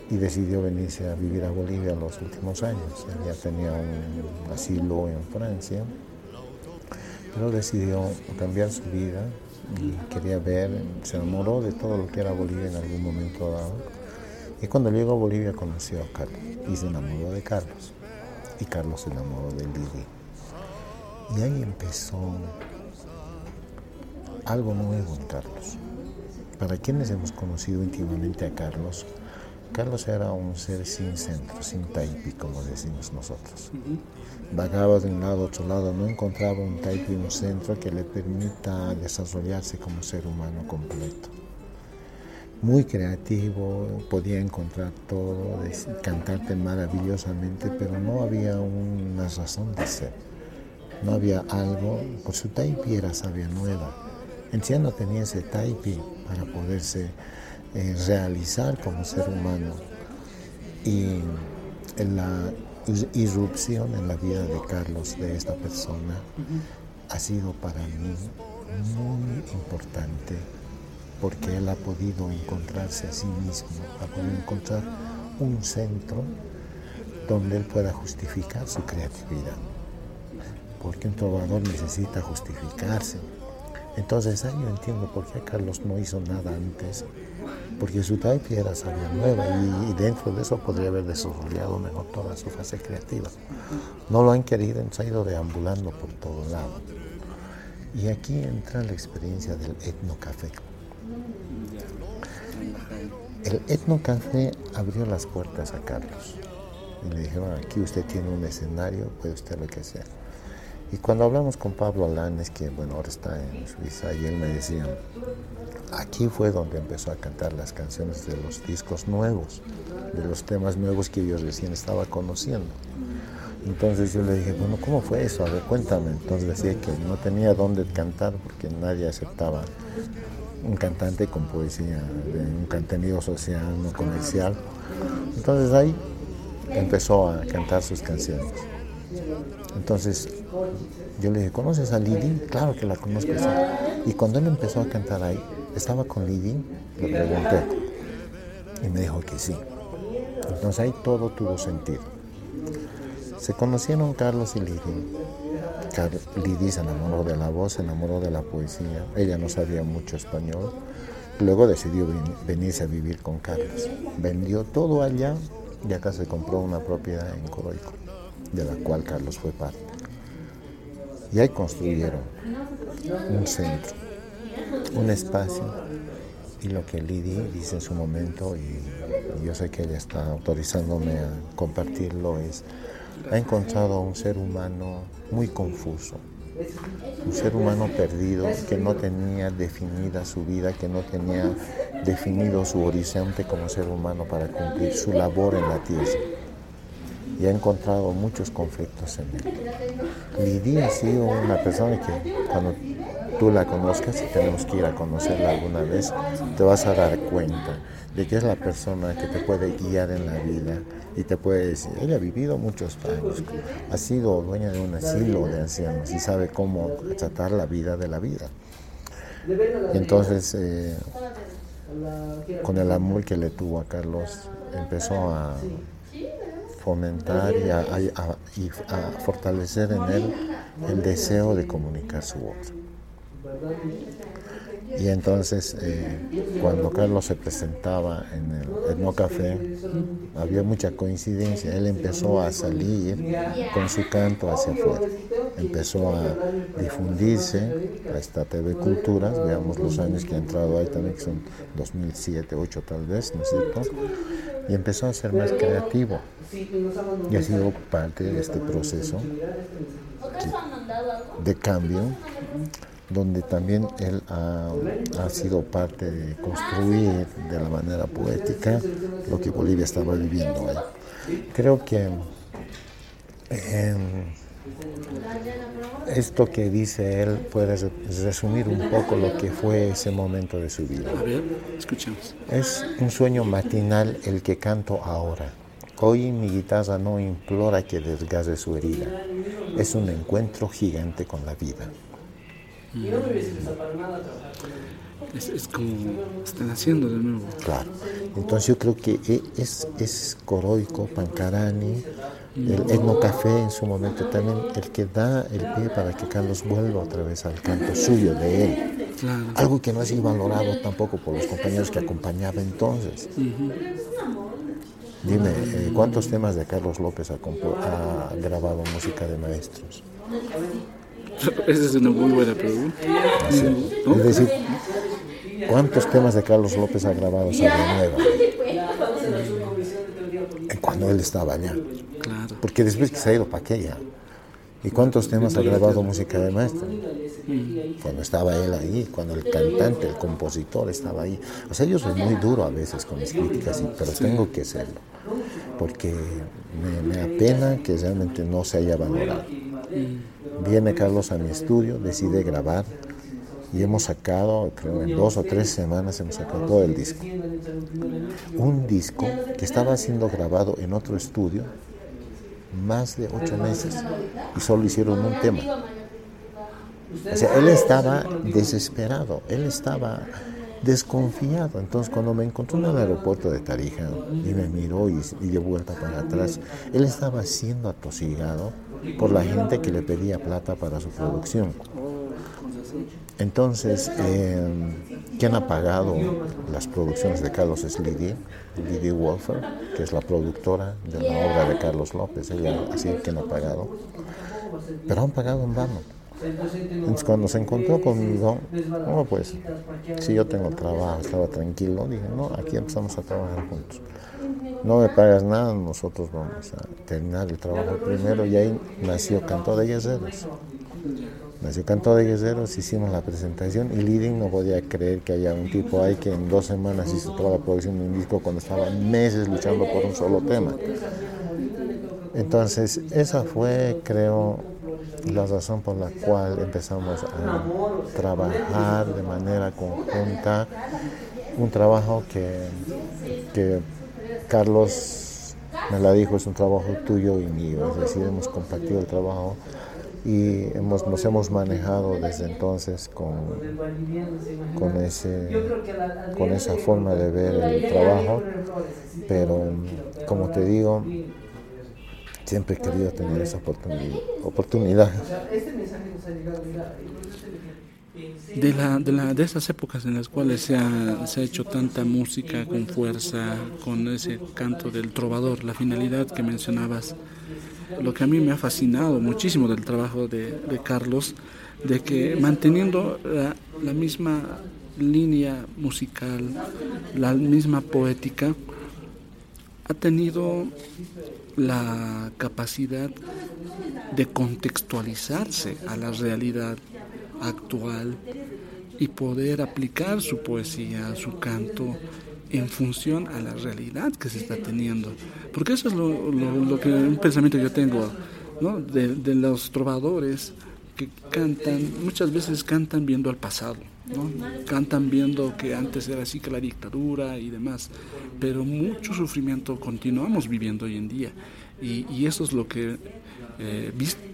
y decidió venirse a vivir a Bolivia los últimos años. Ella tenía un asilo en Francia, pero decidió cambiar su vida y quería ver, se enamoró de todo lo que era Bolivia en algún momento dado. Y cuando llegó a Bolivia conoció a Carlos y se enamoró de Carlos. Y Carlos se enamoró de Lili. Y ahí empezó algo nuevo en Carlos. Para quienes hemos conocido íntimamente a Carlos, Carlos era un ser sin centro, sin taipi, como decimos nosotros. Vagaba de un lado a otro lado, no encontraba un taipi, un centro que le permita desarrollarse como ser humano completo. Muy creativo, podía encontrar todo, cantarte maravillosamente, pero no había una razón de ser. No había algo, por su taipi era sabia nueva. No tenía ese taipi para poderse eh, realizar como ser humano y en la irrupción en la vida de Carlos, de esta persona, ha sido para mí muy importante porque él ha podido encontrarse a sí mismo, ha podido encontrar un centro donde él pueda justificar su creatividad. Porque un trovador necesita justificarse. Entonces ahí yo entiendo por qué Carlos no hizo nada antes porque su taipi era sabia nueva y, dentro de eso podría haber desarrollado mejor toda su fase creativa. No lo han querido, han ido deambulando por todo lado. Y aquí entra la experiencia del etnocafé. El etnocafé abrió las puertas a Carlos y le dijeron, aquí usted tiene un escenario, puede usted lo que sea. Y cuando hablamos con Pablo Alanes, que bueno, ahora está en Suiza, y él me decía, aquí fue donde empezó a cantar las canciones de los discos nuevos, de los temas nuevos que yo recién estaba conociendo. Entonces yo le dije, bueno, ¿cómo fue eso? A ver, cuéntame. Entonces decía que no tenía dónde cantar porque nadie aceptaba un cantante con poesía, de un contenido social, no comercial. Entonces ahí empezó a cantar sus canciones. Entonces yo le dije, ¿conoces a Lili? Claro que la conozco. Y cuando él empezó a cantar ahí, estaba con Lili, le pregunté y me dijo que sí. Entonces ahí todo tuvo sentido. Se conocieron Carlos y Lidi. Lidi se enamoró de la voz, se enamoró de la poesía. Ella no sabía mucho español. Luego decidió venirse a vivir con Carlos. Vendió todo allá y acá se compró una propiedad en Coroico, de la cual Carlos fue parte. Y ahí construyeron un centro un espacio y lo que Lidi dice en su momento, y, yo sé que ella está autorizándome a compartirlo, es, ha encontrado un ser humano muy confuso, un ser humano perdido que no tenía definida su vida, que no tenía definido su horizonte como ser humano para cumplir su labor en la tierra. Y ha encontrado muchos conflictos en él. Lidia ha sido una persona que cuando tú la conozcas y tenemos que ir a conocerla alguna vez, te vas a dar cuenta de que es la persona que te puede guiar en la vida y te puede decir, ella ha vivido muchos años, ha sido dueña de un asilo de ancianos y sabe cómo tratar la vida de la vida. entonces, eh, con el amor que le tuvo a Carlos, empezó a fomentar y a, fortalecer en él el deseo de comunicar su voz. Y entonces, eh, cuando Carlos se presentaba en el Etno Café, había mucha coincidencia. Él empezó a salir con su canto hacia afuera. Empezó a difundirse a esta TV Culturas. Veamos los años que ha entrado ahí también, que son 2007, 2008 tal vez, ¿no es cierto? Y empezó a ser más creativo. Y ha sido parte de este proceso de cambio donde también él ha, sido parte de construir de la manera poética lo que Bolivia estaba viviendo ahí. Creo que em, esto que dice él puede resumir un poco lo que fue ese momento de su vida. Es un sueño matinal el que canto ahora. Hoy mi guitarra no implora que desgaste su herida. Es un encuentro gigante con la vida. Es, es, como están haciendo de nuevo. Claro. Entonces yo creo que e, es, es Coroico, Pancarani, el Etno Café en su momento también el que da el pie para que Carlos vuelva otra vez al canto suyo de él. Claro. Algo que no ha sido valorado tampoco por los compañeros que acompañaban entonces. Dime, eh, ¿cuántos temas de Carlos López ha, ha grabado música de maestros? Esa es una muy buena pregunta. Es decir, ¿cuántos temas de Carlos López ha grabado Nueva? Cuando él estaba allá. Claro. Porque después que se ha ido para aquella. ¿Y cuántos temas ha grabado música de maestro? Cuando estaba él ahí, cuando el cantante, el compositor estaba ahí. O sea, yo soy muy duro a veces con mis críticas, pero tengo que serlo. Porque me, me apena que realmente no se haya valorado. Viene Carlos a mi estudio, decide grabar y hemos sacado, creo en dos o tres semanas hemos sacado todo el disco. Un disco que estaba siendo grabado en otro estudio más de ocho meses y solo hicieron un tema. O sea, él estaba desesperado, él estaba desconfiado. Entonces, cuando me encontró en el aeropuerto de Tarija y me miró y, y dio vuelta para atrás, él estaba siendo atosigado por la gente que le pedía plata para su producción. Entonces, eh, ¿quién ha pagado las producciones de Carlos es Lidia, Lidia Wolfer, que es la productora de la obra de Carlos López, ella así quien ha pagado, pero han pagado en vano. Entonces cuando se encontró conmigo, no, pues, si yo tengo trabajo, estaba tranquilo, dije, no, aquí empezamos a trabajar juntos. No me pagas nada, nosotros vamos a terminar el trabajo primero y ahí nació Canto de Guerreros. Nació Canto de Guerreros, hicimos la presentación y Leading no podía creer que haya un tipo ahí que en dos semanas hizo toda la producción de un disco cuando estaba meses luchando por un solo tema. Entonces, esa fue, creo, la razón por la cual empezamos a trabajar de manera conjunta, un trabajo que, que Carlos me la dijo, es un trabajo tuyo y mío, es decir, hemos compartido el trabajo y hemos, nos hemos manejado desde entonces con, con, ese, con esa forma de ver el trabajo, pero como te digo, siempre he querido tener esa oportunidad. De, la, de, la, de esas épocas en las cuales se ha, se ha hecho tanta música con fuerza, con ese canto del trovador, la finalidad que mencionabas, lo que a mí me ha fascinado muchísimo del trabajo de, Carlos, de que manteniendo la, la, misma línea musical, la misma poética, ha tenido la capacidad de contextualizarse a la realidad actual y poder aplicar su poesía, su canto en función a la realidad que se está teniendo. Porque eso es lo, lo, que un pensamiento yo tengo ¿no? de, los trovadores que cantan, muchas veces cantan viendo al pasado, ¿no? cantan viendo que antes era así que la dictadura y demás, pero mucho sufrimiento continuamos viviendo hoy en día y, eso es lo que eh,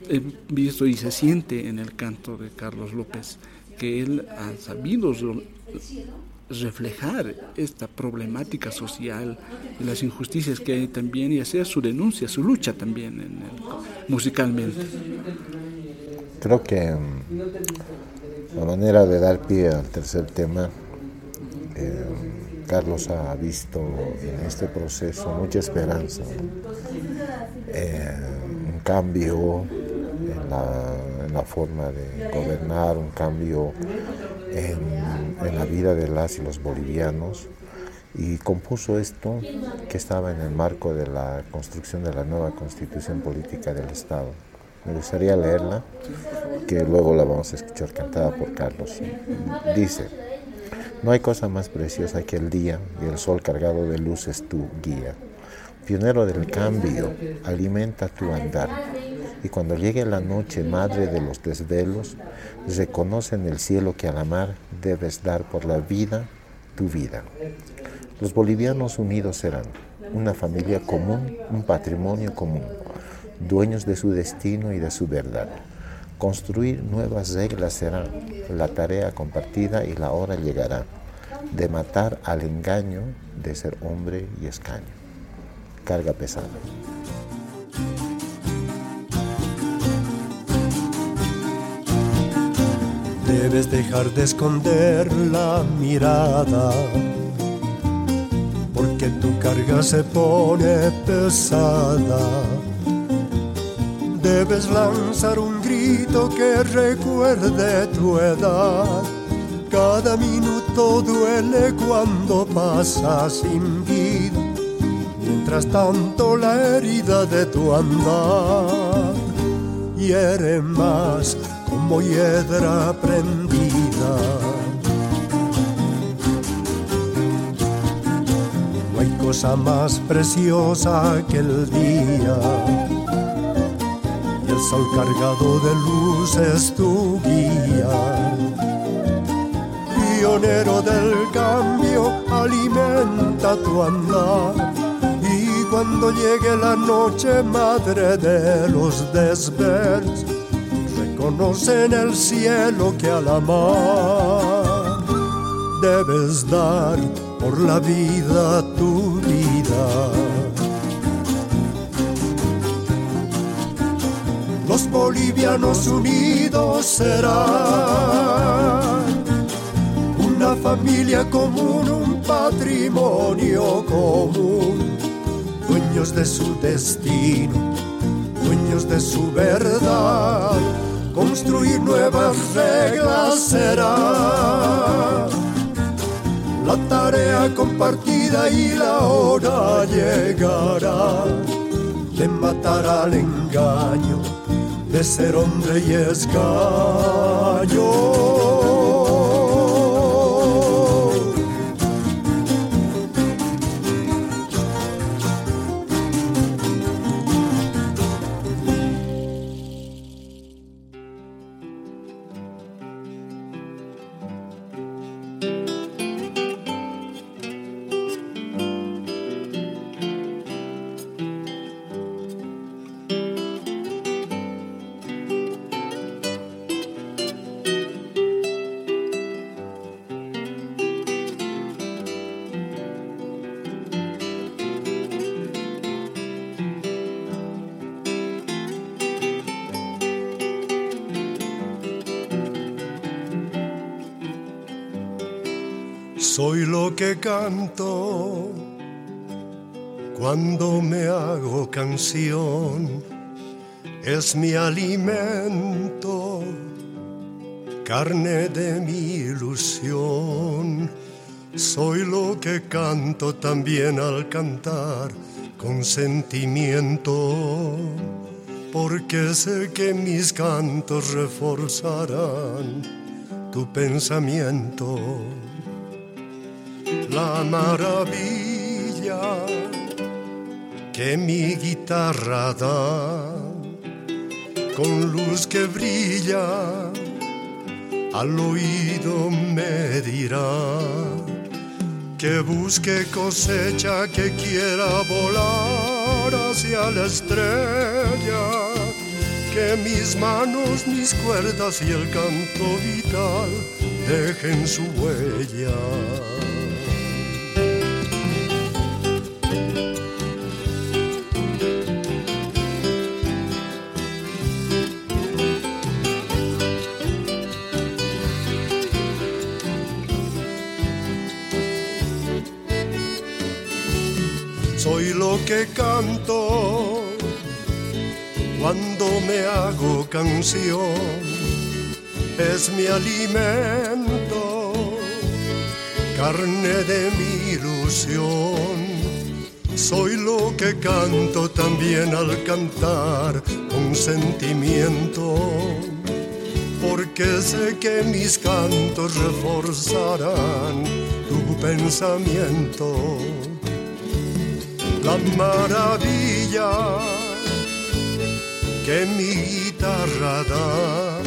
he visto y se siente en el canto de Carlos López, que él ha sabido reflejar esta problemática social las injusticias que hay también y hacer su denuncia, su lucha también musicalmente. Creo que mm, la manera de dar pie al tercer tema, eh, Carlos ha visto en este proceso mucha esperanza, eh, un cambio en la, forma de gobernar, un cambio en, la vida de las y los bolivianos y compuso esto que estaba en el marco de la construcción de la nueva constitución política del Estado. Me gustaría leerla, que luego la vamos a escuchar cantada por Carlos. Dice, no hay cosa más preciosa que el día y el sol cargado de luces tu guía. Pionero del cambio, alimenta tu andar y cuando llegue la noche, madre de los desvelos, reconoce en el cielo que a la mar debes dar por la vida tu vida. Los bolivianos unidos serán una familia común, un patrimonio común, dueños de su destino y de su verdad. Construir nuevas reglas será la tarea compartida y la hora llegará de matar al engaño de ser hombre y escaño. Carga pesada. Debes dejar de esconder la mirada, porque tu carga se pone pesada. Debes lanzar un grito que recuerde tu edad. Cada minuto duele cuando pasa sin vida, mientras tanto la herida de tu andar hiere más como hiedra prendida. No hay cosa más preciosa que el día y el sol cargado de luz es tu guía. Pionero del cambio, alimenta tu andar. Y cuando llegue la noche, madre de los desvelos, en el cielo que a la mar debes dar por la vida tu vida. Los bolivianos unidos serán una familia común, un patrimonio común, dueños de su destino, dueños de su verdad construir nuevas reglas será la tarea compartida y la hora llegará de matar al engaño, de ser hombre y escaño. Es mi alimento, carne de mi ilusión. Soy lo que canto también al cantar con sentimiento, porque sé que mis cantos reforzarán tu pensamiento la maravilla que mi guitarra da, con luz que brilla, al oído me dirá que busque cosecha, que quiera volar hacia la estrella, que mis manos, mis cuerdas y el canto vital dejen su huella. Soy lo que canto cuando me hago canción es mi alimento, carne de mi ilusión. Soy lo que canto también al cantar con sentimiento, porque sé que mis cantos reforzarán tu pensamiento. La maravilla que mi guitarra da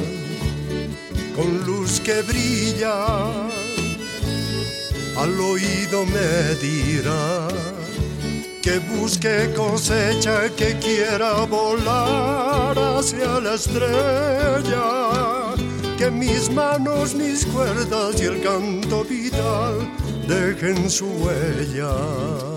con luz que brilla, al oído me dirá que busque cosecha, que quiera volar hacia la estrella, que mis manos, mis cuerdas y el canto vital dejen su huella.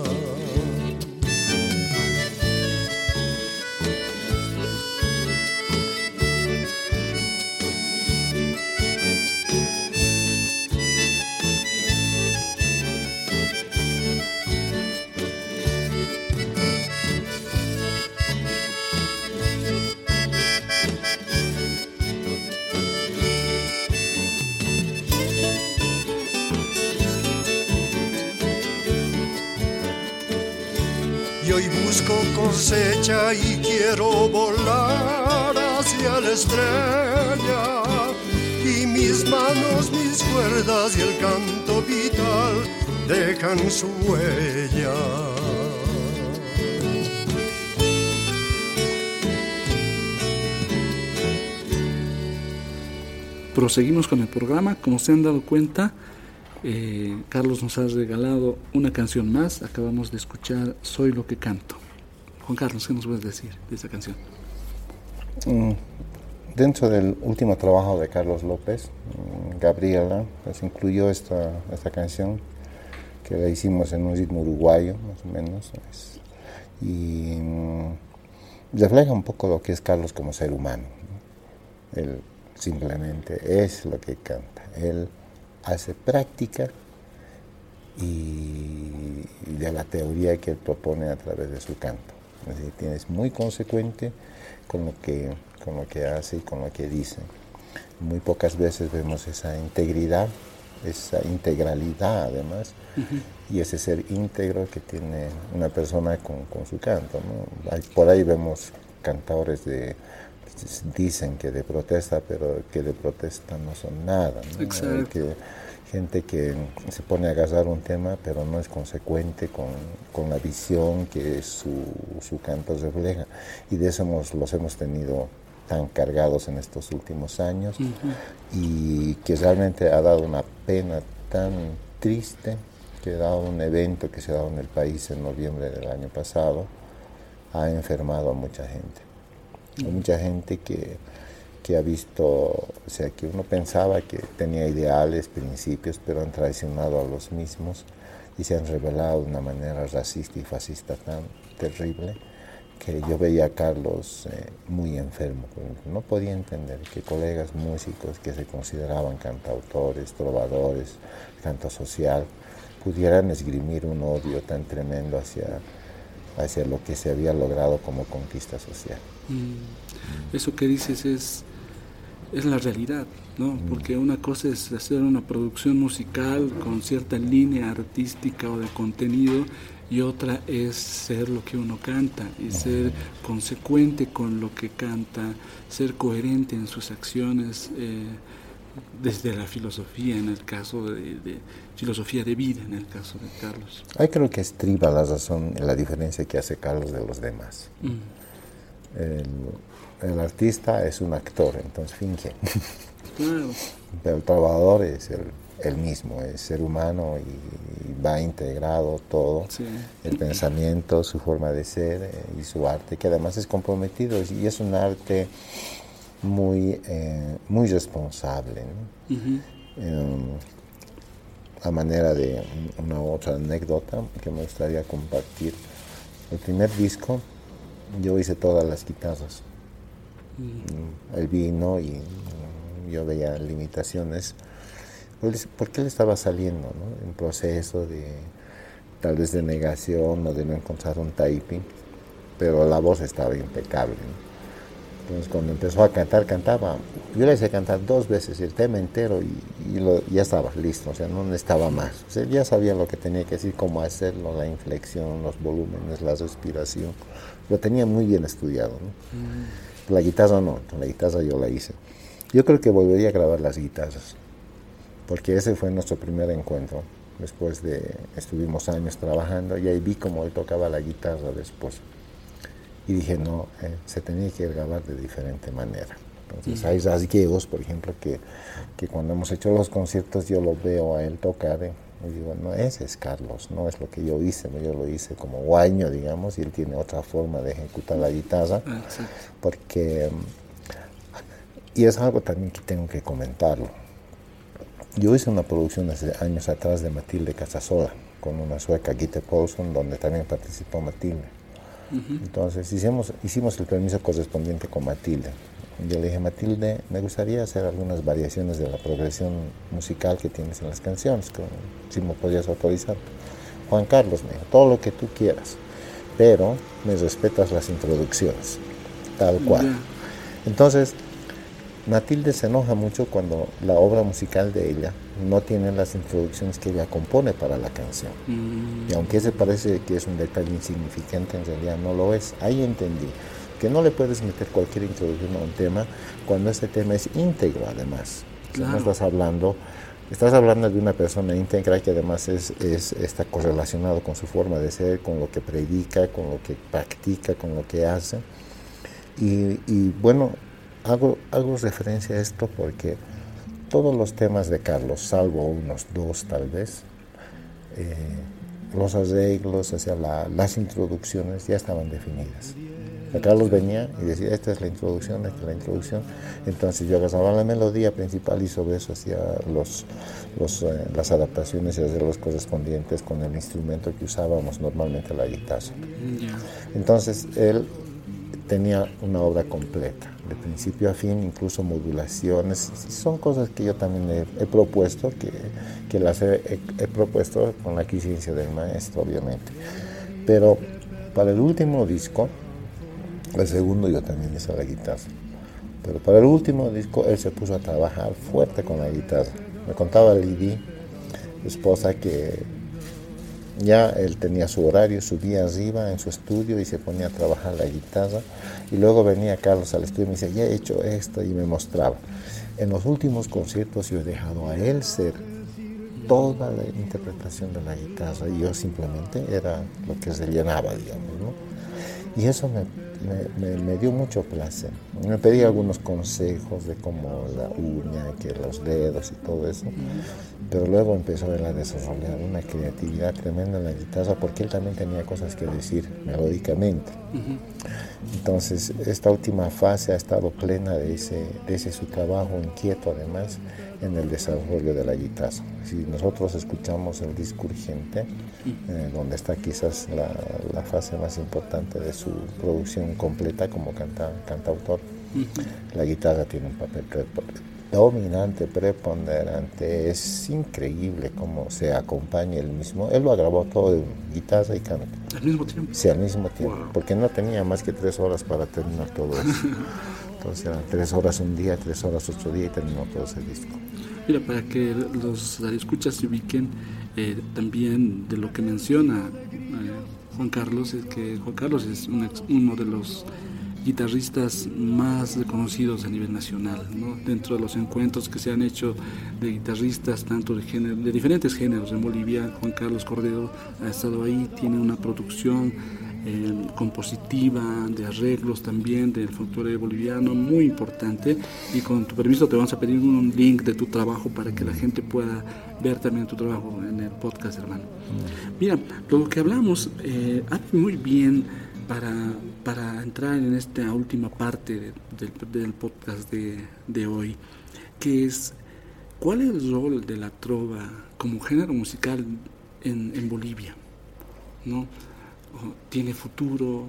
Y quiero volar hacia la estrella. Y mis manos, mis cuerdas y el canto vital dejan su huella. Proseguimos con el programa. Como se han dado cuenta, eh, Carlos nos ha regalado una canción más. Acabamos de escuchar Soy lo que canto. Juan Carlos, ¿qué nos puedes decir de esa canción? Mm, dentro del último trabajo de Carlos López, mm, Gabriela, pues incluyó esta, esta canción que la hicimos en un ritmo uruguayo, más o menos. y mm, refleja un poco lo que es Carlos como ser humano. Él simplemente es lo que canta. Él hace práctica y de la teoría que él propone a través de su canto. Es muy consecuente con lo, que, con lo que hace y con lo que dice. Muy pocas veces vemos esa integridad, esa integralidad además, y ese ser íntegro que tiene una persona con, su canto. Por ahí vemos cantadores de dicen que de protesta, pero que de protesta no son nada. Que, gente que se pone a agarrar un tema pero no es consecuente con, con la visión que su, su, canto refleja. Y de eso los hemos tenido tan cargados en estos últimos años y que realmente ha dado una pena tan triste que ha dado un evento que se ha dado en el país en noviembre del año pasado ha enfermado a mucha gente. Mucha gente que que ha visto, o sea, que uno pensaba que tenía ideales, principios, pero han traicionado a los mismos y se han revelado de una manera racista y fascista tan terrible que yo veía a Carlos eh, muy enfermo. No podía entender que colegas músicos que se consideraban cantautores, trovadores, canto social, pudieran esgrimir un odio tan tremendo hacia, hacia lo que se había logrado como conquista social. Mm. Eso que dices es es la realidad, ¿no? Mm. Porque una cosa es hacer una producción musical con cierta línea artística o de contenido y otra es ser lo que uno canta y ser consecuente con lo que canta, ser coherente en sus acciones. Eh, desde la filosofía, en el caso de, filosofía de vida, en el caso de Carlos. Ahí creo que estriba la razón, la diferencia que hace Carlos de los demás. Mm. El, el artista es un actor, entonces finge. Pero el trabajador es el, mismo, es ser humano y, va integrado todo, el pensamiento, su forma de ser eh, y su arte, que además es comprometido y es un arte muy, eh, muy responsable. em, a manera de una otra anécdota que me gustaría compartir. El primer disco yo hice todas las guitarras. El vino y yo veía limitaciones. Porque él estaba saliendo, ¿no? En proceso de tal vez de negación o de no encontrar un typing, pero la voz estaba impecable. Entonces cuando empezó a cantar, cantaba, yo le hice cantar dos veces el tema entero y, ya estaba listo, o sea, no necesitaba más. O ya sabía lo que tenía que decir, cómo hacerlo, la inflexión, los volúmenes, la respiración. Lo tenía muy bien estudiado. La guitarra no, la guitarra yo la hice. Yo creo que volvería a grabar las guitarras, porque ese fue nuestro primer encuentro. Después de, estuvimos años trabajando y ahí vi cómo él tocaba la guitarra después y dije, no, eh, se tenía que grabar de diferente manera. Entonces hay rasgueos, por ejemplo, que, que, cuando hemos hecho los conciertos yo lo veo a él tocar eh, y digo, no, ese es Carlos, no es lo que yo hice, yo lo hice como guaño, digamos, y él tiene otra forma de ejecutar la guitarra, ah, porque, y es algo también que tengo que comentarlo. Yo hice una producción hace años atrás de Matilde Casasola, con una sueca, Gitte Paulson, donde también participó Matilde. Entonces hicimos, hicimos el permiso correspondiente con Matilde. Yo le dije, Matilde, me gustaría hacer algunas variaciones de la progresión musical que tienes en las canciones, si me podías autorizar. Juan Carlos me dijo, todo lo que tú quieras, pero me respetas las introducciones, tal cual. Entonces, Matilde se enoja mucho cuando la obra musical de ella no tiene las introducciones que ella compone para la canción. Mm. Y aunque se parece que es un detalle insignificante, en realidad no lo es. Ahí entendí que no le puedes meter cualquier introducción a un tema cuando ese tema es íntegro además. no estás hablando, estás hablando de una persona íntegra que además es, es, está correlacionado con su forma de ser, con lo que predica, con lo que practica, con lo que hace. Y, y bueno, Hago, hago referencia a esto porque todos los temas de Carlos, salvo unos dos tal vez, eh, los arreglos, hacia las introducciones ya estaban definidas. Carlos venía y decía, esta es la introducción, esta es la introducción. Entonces yo agarraba la melodía principal y sobre eso hacía los, eh, las adaptaciones y hacía los correspondientes con el instrumento que usábamos normalmente, la guitarra. Entonces él tenía una obra completa de principio a fin, incluso modulaciones. Son cosas que yo también he, propuesto, que, que las he, propuesto con la quisiencia del maestro, obviamente. Pero para el último disco, el segundo yo también hice la guitarra. Pero para el último disco él se puso a trabajar fuerte con la guitarra. Me contaba Lidi, esposa, que ya él tenía su horario, subía arriba en su estudio y se ponía a trabajar la guitarra. Y luego venía Carlos al estudio y me decía, ya he hecho esto y me mostraba. En los últimos conciertos yo he dejado a él ser toda la interpretación de la guitarra y yo simplemente era lo que se llenaba, digamos. ¿no? Y eso me me, dio mucho placer. Me pedí algunos consejos de cómo la uña, que los dedos y todo eso, pero luego empezó a desarrollar una creatividad tremenda en la guitarra porque él también tenía cosas que decir melódicamente. Entonces, esta última fase ha estado plena de ese, de ese su trabajo inquieto además en el desarrollo de la guitarra. Si nosotros escuchamos el disco urgente, eh, donde está quizás la, la, fase más importante de su producción completa como canta, cantautor, la guitarra tiene un papel dominante, preponderante. Es increíble cómo se acompaña el mismo. Él lo grabó todo en guitarra y canto. ¿Al mismo tiempo? Sí, al mismo tiempo. Porque no tenía más que tres horas para terminar todo eso. Entonces eran tres horas un día, tres horas otro día y terminó todo ese disco. Mira, para que los escuchas se ubiquen eh, también de lo que menciona eh, Juan Carlos, es que Juan Carlos es uno de los guitarristas más reconocidos a nivel nacional, ¿no? dentro de los encuentros que se han hecho de guitarristas tanto de, género, de diferentes géneros en Bolivia, Juan Carlos Cordero ha estado ahí, tiene una producción eh, compositiva, de arreglos también del folclore boliviano muy importante y con tu permiso te vamos a pedir un link de tu trabajo para que la gente pueda ver también tu trabajo en el podcast hermano. Mira, lo que hablamos eh, muy bien para, para entrar en esta última parte del podcast de, de hoy, que es ¿Cuál es el rol de la trova como género musical en, en Bolivia? ¿No? ¿Tiene futuro?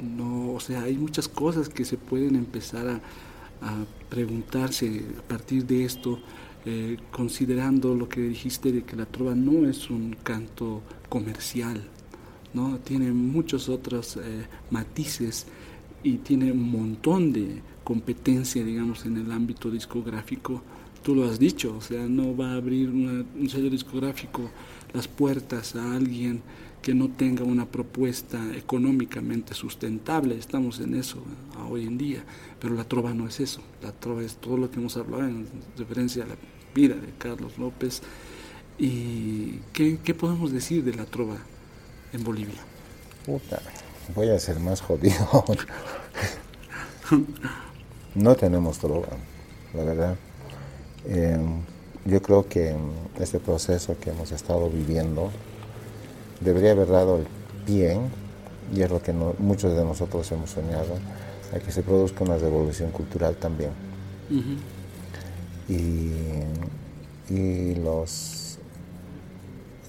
No, o sea, hay muchas cosas que se pueden empezar a, preguntarse a partir de esto, eh, considerando lo que dijiste de que la trova no es un canto comercial, ¿no? tiene muchos otros eh, matices y tiene un montón de competencia, digamos, en el ámbito discográfico. Tú lo has dicho, o sea, no va a abrir un sello discográfico las puertas a alguien que no tenga una propuesta económicamente sustentable. Estamos en eso hoy en día, pero la trova no es eso. La trova es todo lo que hemos hablado en referencia a la vida de Carlos López. ¿Y qué, qué podemos decir de la trova en Bolivia? Puta, voy a ser más jodido. no tenemos trova, la verdad. Eh, yo creo que este proceso que hemos estado viviendo debería haber dado el pie, y es lo que muchos de nosotros hemos soñado, a que se produzca una revolución cultural también. y, los,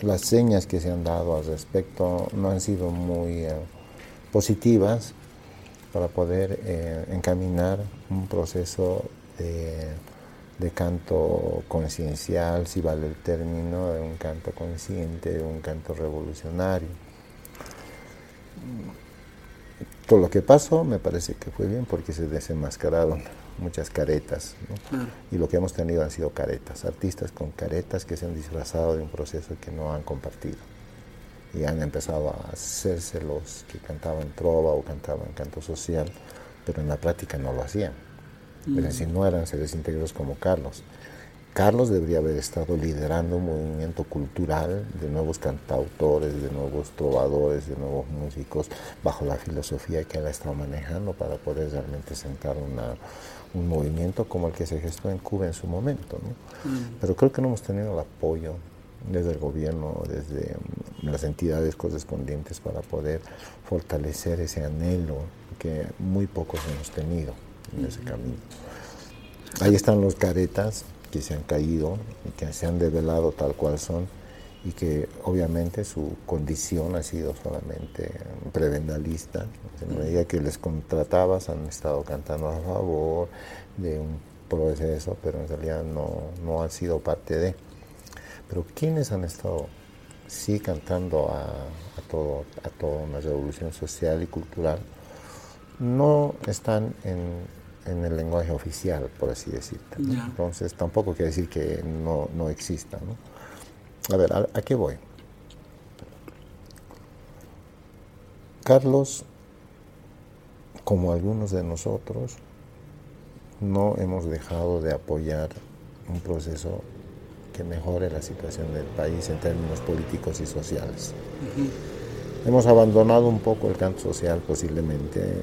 las señas que se han dado al respecto no han sido muy eh, positivas para poder eh, encaminar un proceso de de canto conciencial, si vale el término, de un canto consciente, de un canto revolucionario. Todo lo que pasó me parece que fue bien porque se desenmascararon muchas caretas. Y lo que hemos tenido han sido caretas, artistas con caretas que se han disfrazado de un proceso que no han compartido. Y han empezado a hacerse los que cantaban trova o cantaban canto social, pero en la práctica no lo hacían es decir, no eran seres íntegros como Carlos. Carlos debería haber estado liderando un movimiento cultural de nuevos cantautores, de nuevos trovadores, de nuevos músicos, bajo la filosofía que él ha estado manejando para poder realmente sentar un movimiento como el que se gestó en Cuba en su momento. Pero creo que no hemos tenido el apoyo desde el gobierno, desde mm, las entidades correspondientes para poder fortalecer ese anhelo que muy pocos hemos tenido en ese camino. Ahí están los caretas que se han caído y que se han develado tal cual son y que obviamente su condición ha sido solamente prebendalista. En medida que les contratabas han estado cantando a favor de un proceso, pero en realidad no, no han sido parte de. Pero quienes han estado sí cantando a, a, todo, a toda una revolución social y cultural, no están en, en el lenguaje oficial, por así decirlo. Entonces tampoco quiere decir que no, no exista. ¿no? A ver, ¿a, qué voy? Carlos, como algunos de nosotros, no hemos dejado de apoyar un proceso que mejore la situación del país en términos políticos y sociales. Hemos abandonado un poco el canto social posiblemente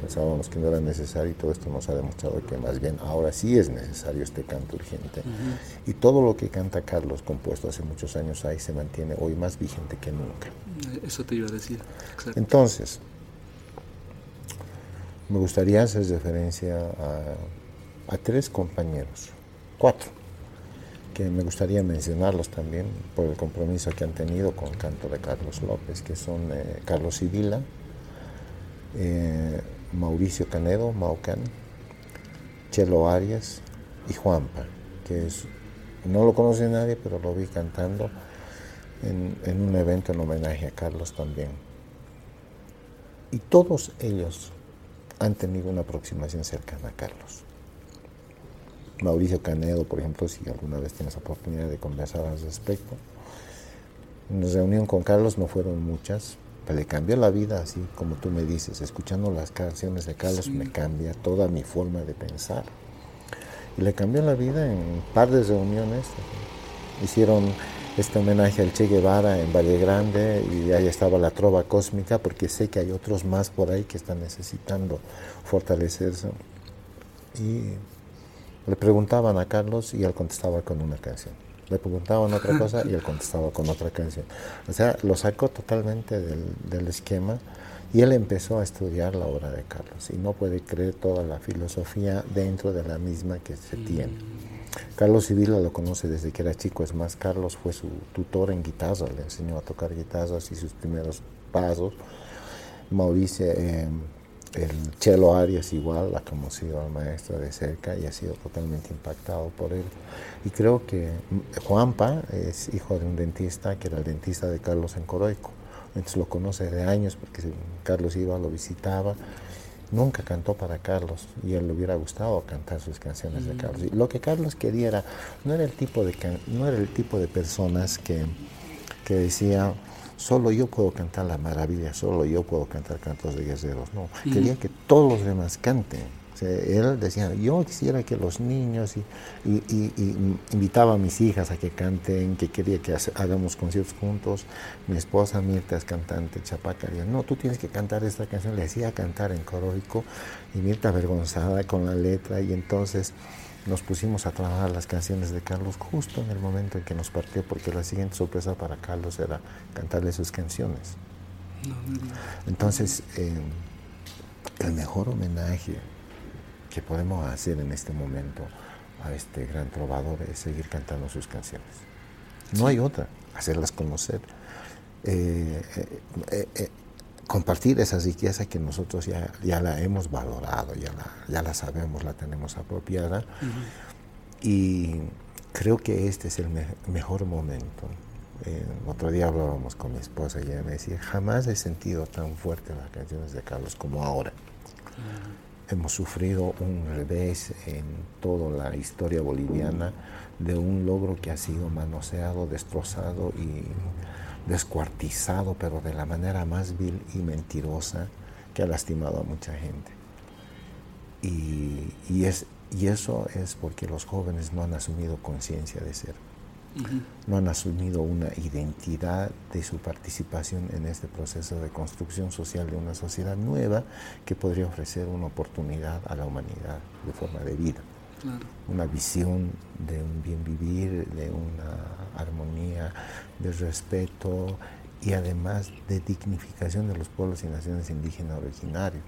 pensábamos que no era necesario y todo esto nos ha demostrado que más bien ahora sí es necesario este canto urgente. Y todo lo que canta Carlos, compuesto hace muchos años ahí, se mantiene hoy más vigente que nunca. Eso te iba a decir. Entonces, me gustaría hacer referencia a, a tres compañeros, cuatro, que me gustaría mencionarlos también por el compromiso que han tenido con el canto de Carlos López, que son eh, Carlos Sibila, eh, Mauricio Canedo, Maucan, Chelo Arias y Juanpa, que es, no lo conoce nadie, pero lo vi cantando en, un evento en homenaje a Carlos también. Y todos ellos han tenido una aproximación cercana a Carlos. Mauricio Canedo, por ejemplo, si alguna vez tienes oportunidad de conversar al respecto. En la reunión con Carlos no fueron muchas, le cambió la vida, así como tú me dices, escuchando las canciones de Carlos me cambia toda mi forma de pensar. Y le cambió la vida en un par de reuniones. Hicieron este homenaje al Che Guevara en Valle Grande y ahí estaba la trova cósmica porque sé que hay otros más por ahí que están necesitando fortalecerse. Y le preguntaban a Carlos y él contestaba con una canción le preguntaban otra cosa y él contestaba con otra canción. O sea, lo sacó totalmente del, esquema y él empezó a estudiar la obra de Carlos y no puede creer toda la filosofía dentro de la misma que se mm. tiene. Carlos Sibila lo conoce desde que era chico, es más, Carlos fue su tutor en guitarra, le enseñó a tocar guitarras y sus primeros pasos. Mauricio, eh, el Chelo Arias igual, ha conocido al maestro de cerca y ha sido totalmente impactado por él. Y creo que Juanpa es hijo de un dentista, que era el dentista de Carlos en Coroico. Entonces lo conoce de años porque Carlos iba, lo visitaba nunca cantó para Carlos y él le hubiera gustado cantar sus canciones de Carlos. Y lo que Carlos quería era, no era el tipo de, no era el tipo de personas que, que decía, solo yo puedo cantar la maravilla, solo yo puedo cantar cantos de guerreros. No, quería que todos los demás canten él decía, yo quisiera que los niños, y, invitaba a mis hijas a que canten, que quería que hagamos conciertos juntos. Mi esposa Mirta es cantante, chapaca, no, tú tienes que cantar esta canción. Le hacía cantar en coróico y Mirta avergonzada con la letra y entonces nos pusimos a trabajar las canciones de Carlos justo en el momento en que nos partió, porque la siguiente sorpresa para Carlos era cantarle sus canciones. Entonces, eh, el mejor homenaje que podemos hacer en este momento a este gran trovador es seguir cantando sus canciones. No hay otra, hacerlas conocer, eh, eh, eh, compartir esa riqueza que nosotros ya, ya la hemos valorado, ya la, ya la sabemos, la tenemos apropiada. Y creo que este es el mejor momento. otro día hablábamos con mi esposa y ella me decía, jamás he sentido tan fuerte las canciones de Carlos como ahora hemos sufrido un revés en toda la historia boliviana de un logro que ha sido manoseado, destrozado y descuartizado, pero de la manera más vil y mentirosa que ha lastimado a mucha gente. Y, es, y eso es porque los jóvenes no han asumido conciencia de ser no han asumido una identidad de su participación en este proceso de construcción social de una sociedad nueva que podría ofrecer una oportunidad a la humanidad de forma de vida. Una visión de un bien vivir, de una armonía, de respeto y además de dignificación de los pueblos y naciones indígenas originarios.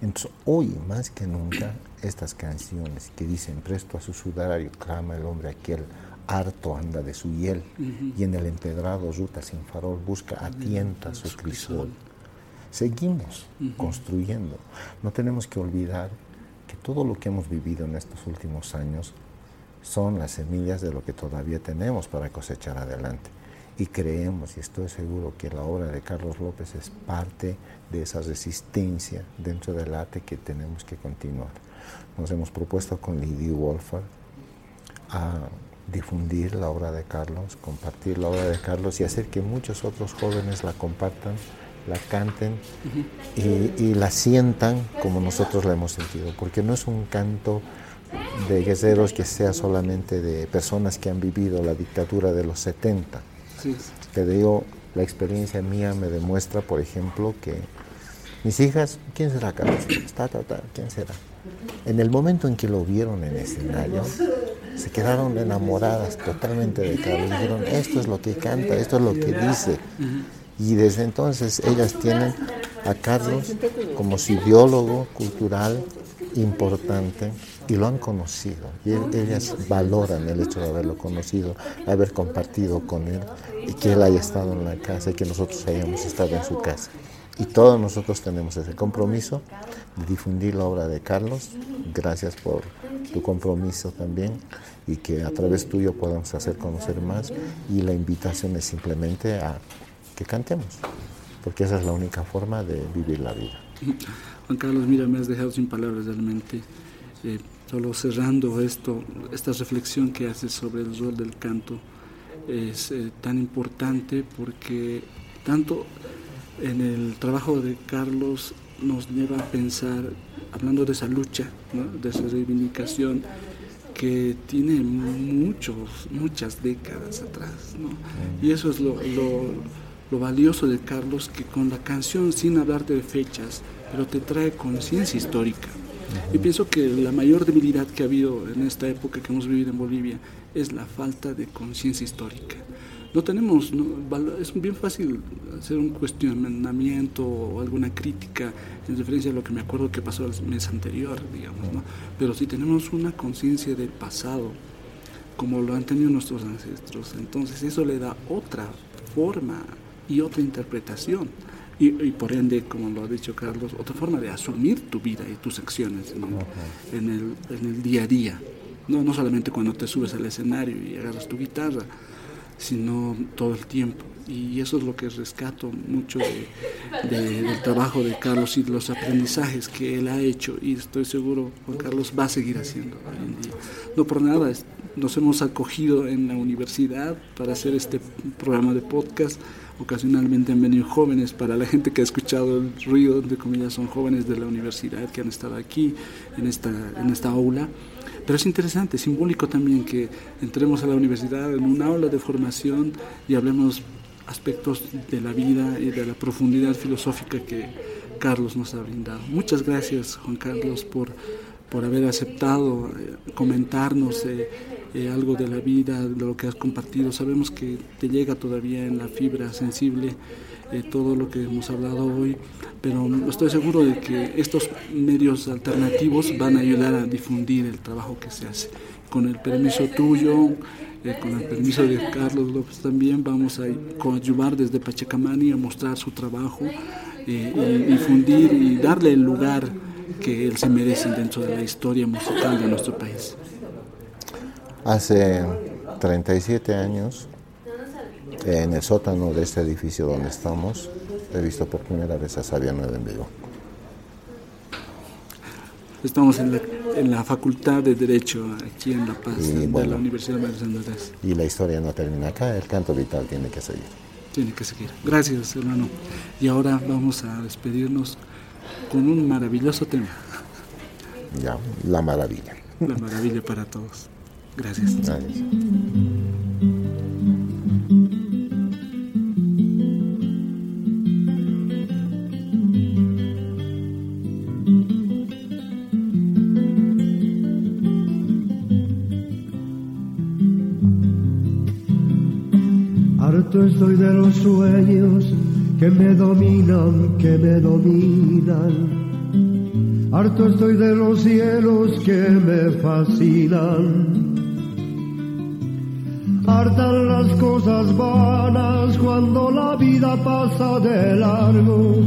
Entonces, hoy más que nunca, estas canciones que dicen presto a su sudario, clama el hombre aquel, harto anda de su hiel, y en el empedrado ruta sin farol busca a tienta su crisol. Seguimos construyendo. No tenemos que olvidar que todo lo que hemos vivido en estos últimos años son las semillas de lo que todavía tenemos para cosechar adelante. Y creemos, y estoy seguro, que la obra de Carlos López es parte de esa resistencia dentro del arte que tenemos que continuar. Nos hemos propuesto con Lady Wolfer a difundir la obra de Carlos, compartir la obra de Carlos y hacer que muchos otros jóvenes la compartan, la canten y, la sientan como nosotros la hemos sentido, porque no es un canto de guerreros que sea solamente de personas que han vivido la dictadura de los 70. Te digo, la experiencia mía me demuestra, por ejemplo, que mis hijas, ¿quién será Carlos? ¿quién será? En el momento en que lo vieron en escenario, se quedaron enamoradas totalmente de Carlos. Dijeron, esto es lo que canta, esto es lo que dice. Y desde entonces ellas tienen a Carlos como su ideólogo cultural importante y lo han conocido. Y ellas valoran el hecho de haberlo conocido, haber compartido con él y que él haya estado en la casa y que nosotros hayamos estado en su casa. Y todos nosotros tenemos ese compromiso de difundir la obra de Carlos. Gracias por tu compromiso también y que a través tuyo podamos hacer conocer más. Y la invitación es simplemente a que cantemos, porque esa es la única forma de vivir la vida. Juan Carlos, mira, me has dejado sin palabras realmente. Eh, solo cerrando esto, esta reflexión que haces sobre el rol del canto es eh, tan importante porque tanto en el trabajo de Carlos nos lleva a pensar, hablando de esa lucha, de esa reivindicación, que tiene muchos, muchas décadas atrás. Y eso es lo, lo, valioso de Carlos, que con la canción, sin hablar de fechas, pero te trae conciencia histórica. Y pienso que la mayor debilidad que ha habido en esta época que hemos vivido en Bolivia es la falta de conciencia histórica no tenemos, es bien fácil hacer un cuestionamiento o alguna crítica en referencia a lo que me acuerdo que pasó el mes anterior, digamos, ¿no? Pero si tenemos una conciencia del pasado, como lo han tenido nuestros ancestros, entonces eso le da otra forma y otra interpretación. Y, por ende, como lo ha dicho Carlos, otra forma de asumir tu vida y tus acciones en, el, en el día a día. No, no solamente cuando te subes al escenario y agarras tu guitarra, sino todo el tiempo. Y eso es lo que rescato mucho del trabajo de Carlos y de los aprendizajes que él ha hecho y estoy seguro Juan Carlos va a seguir haciendo hoy en día. No por nada, nos hemos acogido en la universidad para hacer este programa de podcast. Ocasionalmente han venido jóvenes, para la gente que ha escuchado el ruido, de comillas, son jóvenes de la universidad que han estado aquí en esta, en esta aula pero es interesante, simbólico también que entremos a la universidad en un aula de formación y hablemos aspectos de la vida y de la profundidad filosófica que Carlos nos ha brindado. Muchas gracias, Juan Carlos, por, por haber aceptado eh, comentarnos eh, eh, algo de la vida, de lo que has compartido. Sabemos que te llega todavía en la fibra sensible todo lo que hemos hablado hoy, pero estoy seguro de que estos medios alternativos van a ayudar a difundir el trabajo que se hace. Con el permiso tuyo, eh, con el permiso de Carlos López también, vamos a coadyuvar desde Pachacamani a mostrar su trabajo eh, y difundir y darle el lugar que él se merece dentro de la historia musical de nuestro país. Hace 37 años en el sótano de este edificio donde estamos, he visto por primera vez a Sabia Nueva en vivo. Estamos en la, en la, Facultad de Derecho, aquí en La Paz, de la Universidad de Andrés. Y la historia no termina acá, el canto vital tiene que seguir. Tiene que seguir. Gracias, hermano. Y ahora vamos a despedirnos con un maravilloso tema. Ya, la maravilla. La maravilla para todos. Gracias. Gracias. estoy de los sueños que me dominan, que me dominan. Harto estoy de los cielos que me fascinan. Hartan las cosas vanas cuando la vida pasa de largo,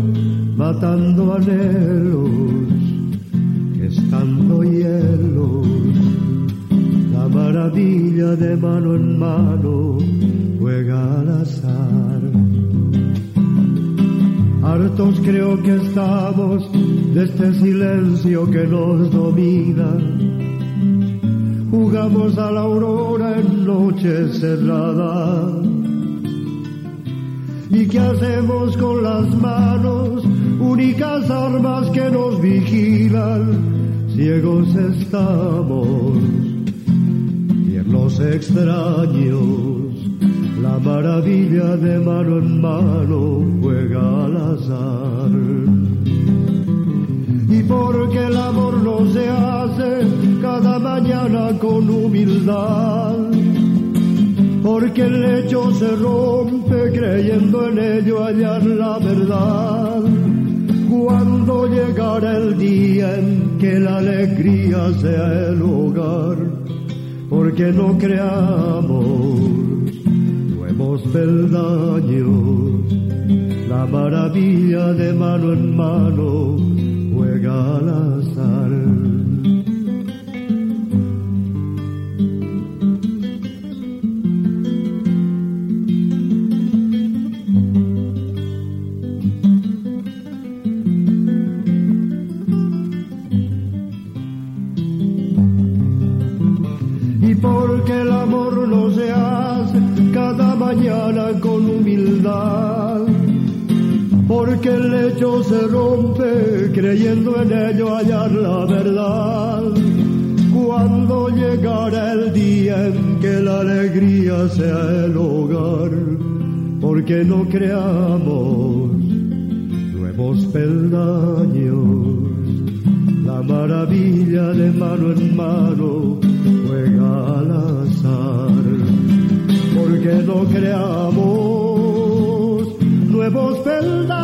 matando anhelos, estando hielos. La maravilla de mano en mano juega al azar. Hartos creo que estamos de este silencio que nos domina. Jugamos a la aurora en noche cerrada. ¿Y qué hacemos con las manos? Únicas armas que nos vigilan. Ciegos estamos, los extraños la maravilla de mano en mano juega al azar. Y porque el amor no se hace cada mañana con humildad. Porque el lecho se rompe creyendo en ello hallar la verdad. Cuando llegará el día en que la alegría sea el hogar, porque no creamos peldaños, la maravilla de mano en mano juega al azar. Porque el lecho se rompe creyendo en ello hallar la verdad. Cuando llegará el día en que la alegría sea el hogar, porque no creamos nuevos peldaños, la maravilla de mano en mano juega al azar no creamos. Nuevos peldaños